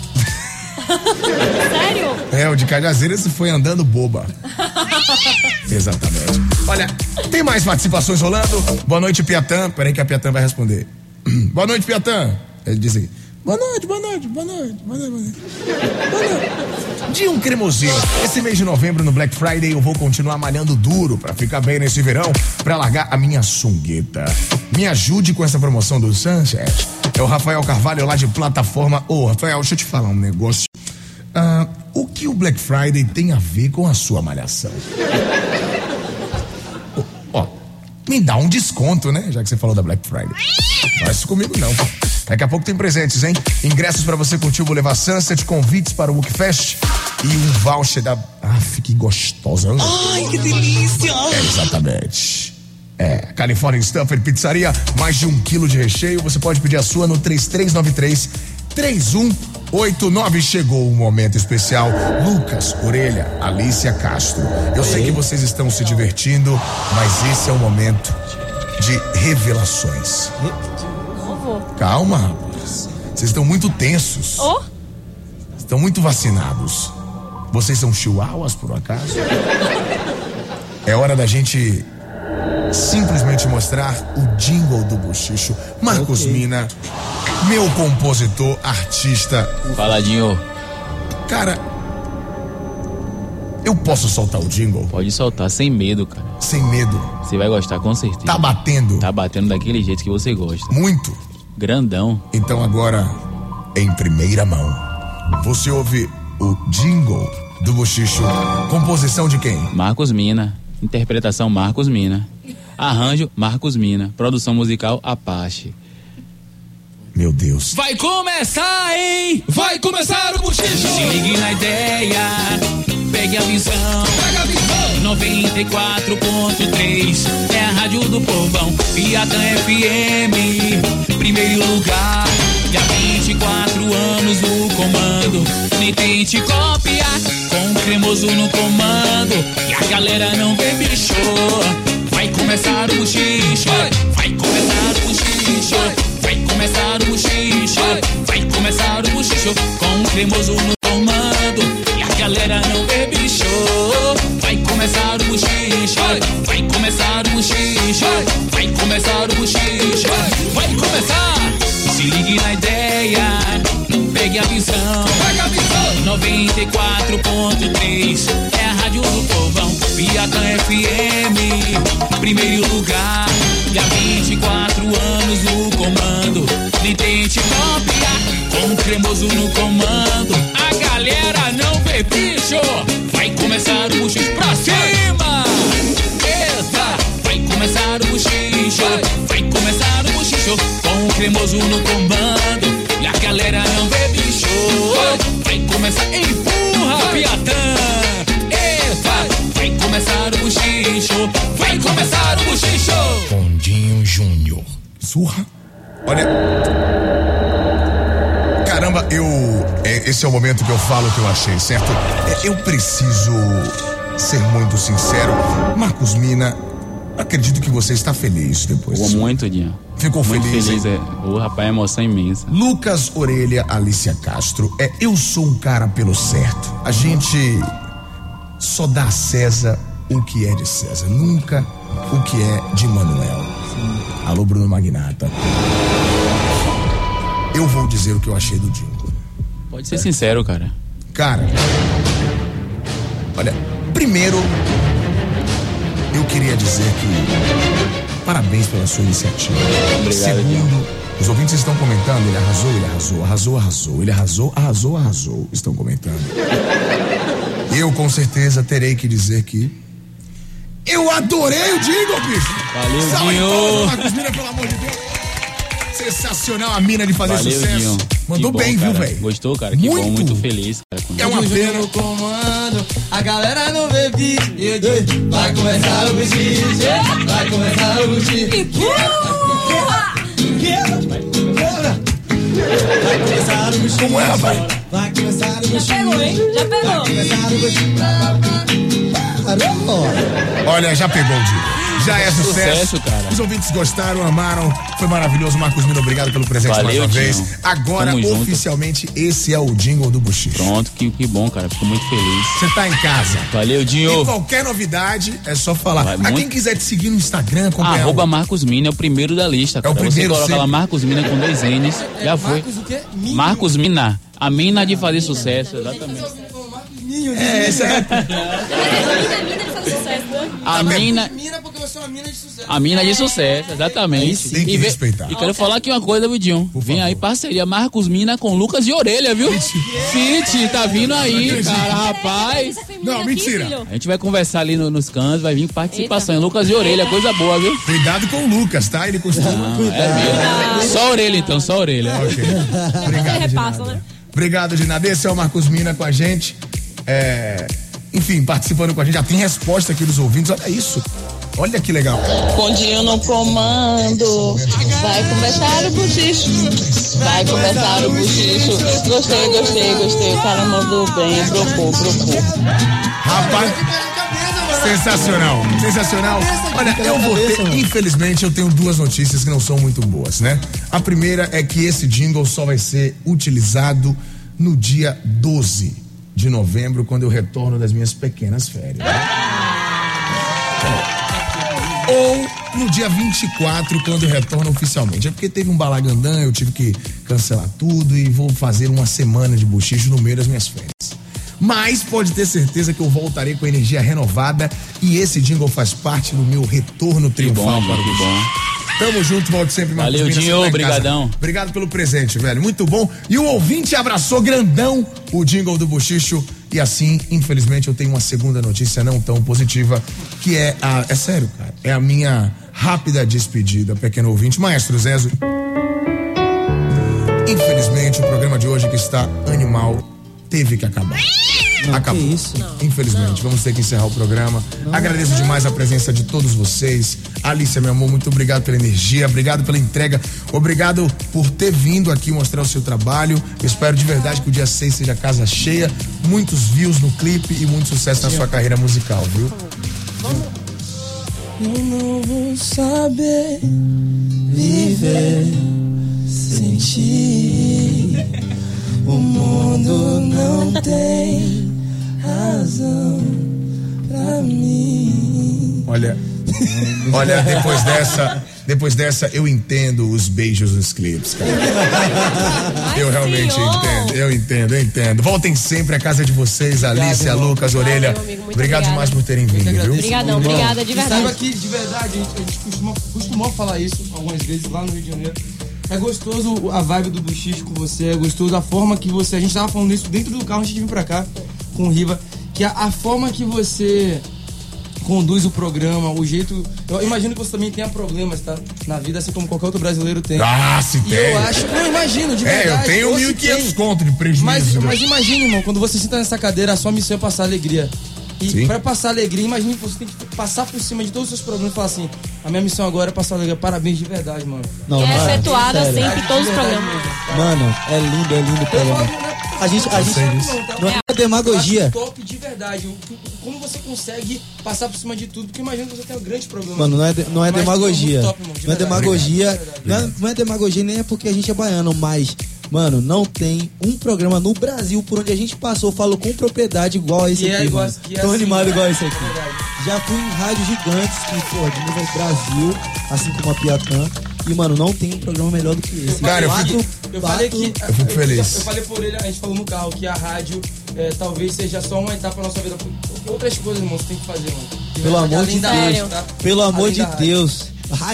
D: *laughs* Sério?
C: É, o de Cajazeiras foi andando boba. *laughs* Exatamente. Olha, tem mais participações rolando? Boa noite, Piatã. Peraí que a Piatã vai responder. *clears throat* boa noite, Piatã. Ele diz aqui. Boa noite, boa noite, boa noite, boa noite, boa noite. Boa noite. Dia um cremosinho. Esse mês de novembro, no Black Friday, eu vou continuar malhando duro pra ficar bem nesse verão, pra largar a minha sungueta. Me ajude com essa promoção do Sunset. É o Rafael Carvalho lá de plataforma. Ô, Rafael, deixa eu te falar um negócio. Ah, o que o Black Friday tem a ver com a sua malhação? Ó, me dá um desconto, né? Já que você falou da Black Friday. Não faz isso comigo, não. Daqui a pouco tem presentes, hein? Ingressos pra você curtir o Boulevard Sunset, convites para o Wookfest e um voucher da. Ah, que gostosa.
H: Ai, que delícia!
C: É, exatamente. É, California Stuffer Pizzaria, mais de um quilo de recheio. Você pode pedir a sua no 3393 3189. Chegou o momento especial. Lucas, Orelha, Alicia Castro. Eu sei que vocês estão se divertindo, mas esse é o momento de revelações. Calma, rapaz. Vocês estão muito tensos.
D: Oh,
C: Estão muito vacinados. Vocês são chihuahuas, por um acaso? *laughs* É hora da gente simplesmente mostrar o jingle do Buchicho. Marcos Mina, meu compositor, artista.
P: Faladinho.
C: Cara, eu posso soltar o jingle?
P: Pode soltar, sem medo, cara.
C: Sem medo.
P: Você vai gostar com certeza.
C: Tá batendo?
P: Tá batendo daquele jeito que você gosta.
C: Muito.
P: Grandão.
C: Então agora, em primeira mão, você ouve o jingle do Buchicho. Composição de quem?
P: Marcos Mina. Interpretação Marcos Mina. Arranjo Marcos Mina. Produção musical Apache.
C: Meu Deus.
Q: Vai começar, hein? Vai começar o bochicho. Se ligue na ideia, pegue a visão. Pega a visão. 94.3 é a rádio do povão. Piatã FM, primeiro lugar. E há 24 anos no comando. Nem tente copiar com
P: cremoso no comando e a galera não vê bicho. Vai começar o buchicho, vai começar o buchicho, vai começar o buchicho, vai começar o buchicho com o cremoso no comando e a galera não vê bicho. Vai começar o buchicho, vai bicho.
C: Esse é o momento que eu falo o que eu achei, certo? É, eu preciso ser muito sincero. Marcos Mina, acredito que você está feliz depois.
G: Ficou muito, Dinho.
C: Ficou
G: muito
C: feliz,
G: feliz. É. O rapaz é emoção imensa.
C: Lucas Orelha, Alicia Castro. É, eu sou um cara pelo certo. A gente só dá a César o que é de César, nunca o que é de Manuel. Alô, Bruno Magnata. Eu vou dizer o que eu achei do Dingo.
G: Pode ser sincero, cara.
C: Cara, olha, primeiro eu queria dizer que parabéns pela sua iniciativa.
G: Obrigado,
C: Segundo, os ouvintes estão comentando, ele arrasou, ele arrasou, arrasou, arrasou, ele arrasou, arrasou, arrasou, estão comentando. Eu com certeza terei que dizer que eu adorei o Jingle, bicho!
G: Valeu,
C: Salve
G: Dinho.
C: palmas, Marcos Mina, pelo amor de Deus! Sensacional a mina de fazer
G: Valeu,
C: sucesso.
G: Dinho.
C: Mandou
G: bom,
C: bem, viu,
G: cara.
C: velho?
G: Gostou, cara? Que bom,
C: Muito.
G: muito feliz, cara. com
C: É uma pena.
L: no comando, a galera não vê vídeo. Vai começar o buchicho, vai começar o buchicho. Vai começar o buchicho.
C: Como é, rapaz?
L: Vai começar o buchicho.
D: Já pegou, hein? Já pegou.
L: Vai começar o. Caramba.
C: Olha, já pegou o dia. Já é sucesso.
G: Sucesso, cara.
C: Os ouvintes gostaram, amaram. Foi maravilhoso. Marcos Mino, obrigado pelo presente
G: Valeu,
C: mais uma
G: Dinho.
C: vez. Agora,
G: Tamo junto.
C: oficialmente, esse é o jingle do Buchicho.
G: Pronto, que, que bom, cara. Fico muito feliz.
C: Você tá em casa.
G: Valeu,
C: E
G: Dinho.
C: qualquer novidade, é só falar.
G: Vai
C: a
G: muito-
C: quem quiser te seguir no Instagram, acompanhar.
G: Arroba
C: o-
G: Marcos Mina é o primeiro da lista, cara.
C: primeiro
G: Você coloca
C: sempre.
G: lá Marcos Mina com dois N's, já foi.
L: Marcos o quê? Minho.
G: Marcos Mina. A mina de fazer sucesso, exatamente.
L: Minho.
C: É, esse é.
D: Ele faz sucesso, né?
G: A mina.
L: Mina porque você é uma mina de sucesso.
G: A mina de sucesso, exatamente.
C: Tem que
G: e,
C: respeitar.
G: e quero falar aqui uma coisa, Vidinho. Vem aí parceria Marcos Mina com Lucas de Orelha, viu? Fit, tá vindo aí, cara, rapaz.
C: Não, mentira.
G: A gente vai conversar ali no- nos cantos, vai vir participação. Lucas de Orelha, coisa boa, viu?
C: Cuidado com o Lucas, tá? Ele costuma.
G: É mesmo. Só a orelha então, só a orelha.
C: Ok. Obrigado,
D: repassa, né?
C: Obrigado, Ginaldo. Esse é o Marcos Mina com a gente. É, Enfim, participando com a gente. Já tem resposta aqui dos ouvintes. Olha isso. Olha que legal.
J: Condinho no comando. Vai começar o buchicho. Vai começar o buchicho. Gostei, gostei, gostei. O cara mandou bem. Brocou, brocou.
C: Rapaz. Sensacional, sensacional. Olha, eu vou ter, infelizmente, eu tenho duas notícias que não são muito boas, né? A primeira é que esse jingle só vai ser utilizado no dia 12 de novembro, quando eu retorno das minhas pequenas férias. Ou no dia 24, quando eu retorno oficialmente. É porque teve um balagandã, eu tive que cancelar tudo e vou fazer uma semana de bochicho no meio das minhas férias. Mas pode ter certeza que eu voltarei com energia renovada e esse jingle faz parte do meu retorno triunfal
G: bom,
C: para o
G: que bom.
C: Tamo junto, volto sempre, Marcos
G: Valeu, Dinho,
C: você em
G: brigadão.
C: casa. Obrigado pelo presente, velho. Muito bom. E o ouvinte abraçou grandão o jingle do Bochicho. E assim, infelizmente, eu tenho uma segunda notícia não tão positiva, que é a. É sério, cara. É a minha rápida despedida, pequeno ouvinte. Maestro Zezo. Infelizmente, o programa de hoje que está animal teve que acabar. Acabou. Infelizmente, vamos ter que encerrar o programa. Agradeço demais a presença de todos vocês. Alicia, meu amor, muito obrigado pela energia, obrigado pela entrega, obrigado por ter vindo aqui mostrar o seu trabalho. Eu espero de verdade que o dia 6 seja casa cheia, muitos views no clipe e muito sucesso na sua carreira musical, viu?
T: Eu não vou saber viver sem ti. O mundo não tem razão pra mim.
C: Olha, olha, depois dessa, depois dessa, eu entendo os beijos nos clipes, cara. Eu realmente entendo, eu entendo, eu entendo. Voltem sempre à casa de vocês, Alicia,
G: irmão.
C: Lucas, Orelha. Obrigado
D: obrigada.
C: demais por terem vindo, viu?
D: Obrigadão, obrigada de verdade.
G: saiba que, de verdade, a gente, a gente costuma, costumou falar isso algumas vezes lá no Rio de Janeiro. É gostoso a vibe do Buchicho com você, é gostoso a forma que você. A gente tava falando isso dentro do carro antes de vir pra cá com o Riva, que a, a forma que você conduz o programa, o jeito. Eu imagino que você também tenha problemas, tá? Na vida, assim como qualquer outro brasileiro tem.
C: Ah, se
G: E
C: tem.
G: eu acho. Não, imagino, de
C: É, eu
G: verdade.
C: tenho
G: ou se
C: 1.500
G: tem.
C: conto de prejuízo.
G: Mas,
C: né?
G: mas imagine, irmão, quando você senta nessa cadeira, a sua missão é passar alegria. E
C: Sim.
G: pra passar alegria, imagine que você tem que passar por cima de todos os seus problemas e falar assim: a minha missão agora é passar alegria. Parabéns de verdade, mano.
L: Não,
D: é
L: mano,
D: efetuada
L: sério.
D: sempre em todos os programas.
L: Mano, é lindo, é lindo o programa. A gente, a gente não é demagogia.
G: Top de verdade. Como você consegue passar por cima de tudo? Porque imagina que você tem um grande problema.
L: Mano, não é, de- não é
G: Mas,
L: demagogia.
G: top, irmão, de
L: não é demagogia. Não é, não é demagogia nem é porque a gente é baiano, mas, mano, não tem um programa no Brasil por onde a gente passou, falo com propriedade igual a esse
G: Que é
L: aqui.
G: igual-
L: mano.
G: que é
L: Tão
G: assim,
L: animado
G: né?
L: igual esse
G: É
L: aqui.
G: verdade.
L: Já fui em rádios gigantes que, pô, de nível Brasil, assim como a Piatã. E, mano, não tem um programa melhor do que esse.
C: Cara, eu
L: Quatro-
C: fico-
G: Eu falei que.
C: Eu fico feliz.
G: Eu falei por ele, a gente falou no carro que a rádio é, talvez seja só uma etapa da nossa vida. Porque outras coisas, irmão, você tem que fazer, mano.
L: Pelo amor de Deus.
G: tá?
L: Pelo amor
G: Além
L: de. Deus.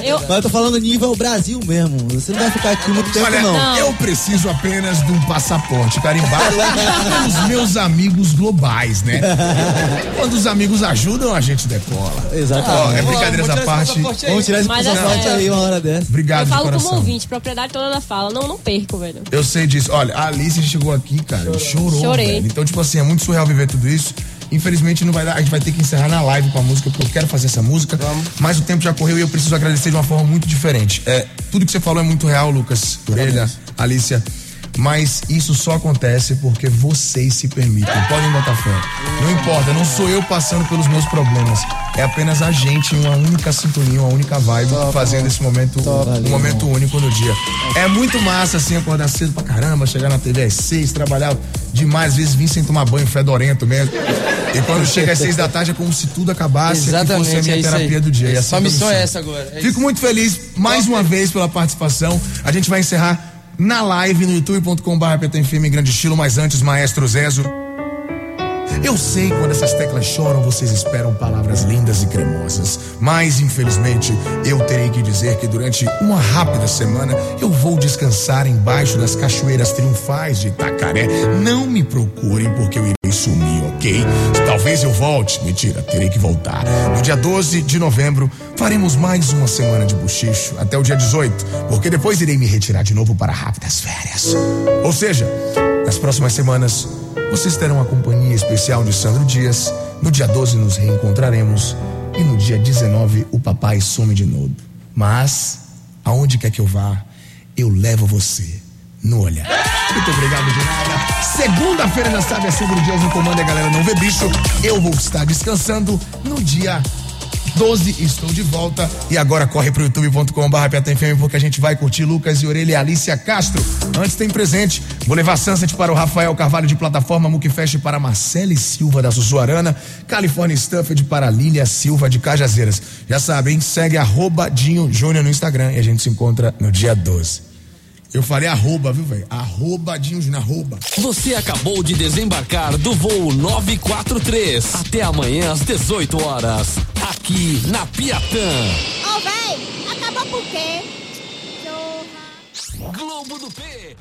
D: Eu-
L: Mas eu tô falando nível Brasil mesmo. Você não vai ficar aqui muito tempo,
C: Olha,
L: não.
C: eu preciso apenas de um passaporte carimbado *laughs* pelos meus amigos globais, né? Quando os amigos ajudam, a gente decola.
L: Exatamente.
C: Ó, é brincadeira essa parte.
L: Vamos tirar esse
D: Mas
L: passaporte
D: sério.
L: aí uma hora dessa.
C: Obrigado
D: Eu
C: de
D: falo como
C: coração.
D: ouvinte, propriedade toda da fala. Não, não perco, velho.
C: Eu sei disso. Olha, a Alice chegou aqui, cara, e chorou.
D: Chorei.
C: velho. Então, tipo assim, é muito surreal viver tudo isso. Infelizmente, não vai dar, a gente vai ter que encerrar na live com a música, porque eu quero fazer essa música. Mas o tempo já correu e eu preciso agradecer de uma forma muito diferente. É, tudo que você falou é muito real, Lucas, Orelha, Alicia. Mas isso só acontece porque vocês se permitem. Podem botar fé. Não importa, não sou eu passando pelos meus problemas. É apenas a gente em uma única sintonia, uma única vibe, fazendo esse momento, um momento único no dia. É muito massa, assim, acordar cedo pra caramba, chegar na TV às seis, trabalhar demais, às vezes vim sem tomar banho, fedorento mesmo. E quando chega às seis da tarde é como se tudo acabasse e fosse a
G: Exatamente,
C: minha
G: é
C: terapia do dia.
G: É,
C: assim me
G: missão é essa agora, é
C: Fico
G: isso.
C: muito feliz mais uma vez pela participação. A gente vai encerrar na live no youtube.com.br PTFM em grande estilo, mas antes, Maestro Zezo. Eu sei quando essas teclas choram, vocês esperam palavras lindas e cremosas. Mas, infelizmente, eu terei que dizer que durante uma rápida semana eu vou descansar embaixo das cachoeiras triunfais de Itacaré. Não me procurem porque eu sumir, ok? Talvez eu volte. Mentira, terei que voltar. No dia 12 de novembro, faremos mais uma semana de bochicho até o dia 18, porque depois irei me retirar de novo para rápidas férias. Ou seja, nas próximas semanas, vocês terão a companhia especial de Sandro Dias. No dia 12 nos reencontraremos. E no dia 19 o papai some de novo. Mas, aonde quer que eu vá, eu levo você no olhar. Muito obrigado de nada. Segunda-feira já sabe, é Sandro Dias no comando a galera não vê bicho. Eu vou estar descansando no dia 12, estou de volta. E agora corre pro youtube.com.br porque a gente vai curtir Lucas e Orelha e Alicia Castro. Antes tem presente. Vou levar Sunset para o Rafael Carvalho de plataforma, Muquifest para Marcele Silva da Sussuarana, California Stuffed para Lília Silva de Cajazeiras. Já sabem, segue arroba Dinho Júnior no Instagram e a gente se encontra no dia 12. Eu falei arroba, viu, velho? Arroba Dinho Júnior, arroba.
E: Você acabou de desembarcar do voo 943. Até amanhã às 18 horas. Aqui na Piatã.
F: Ô, véi, acabou por quê?
E: Globo do P.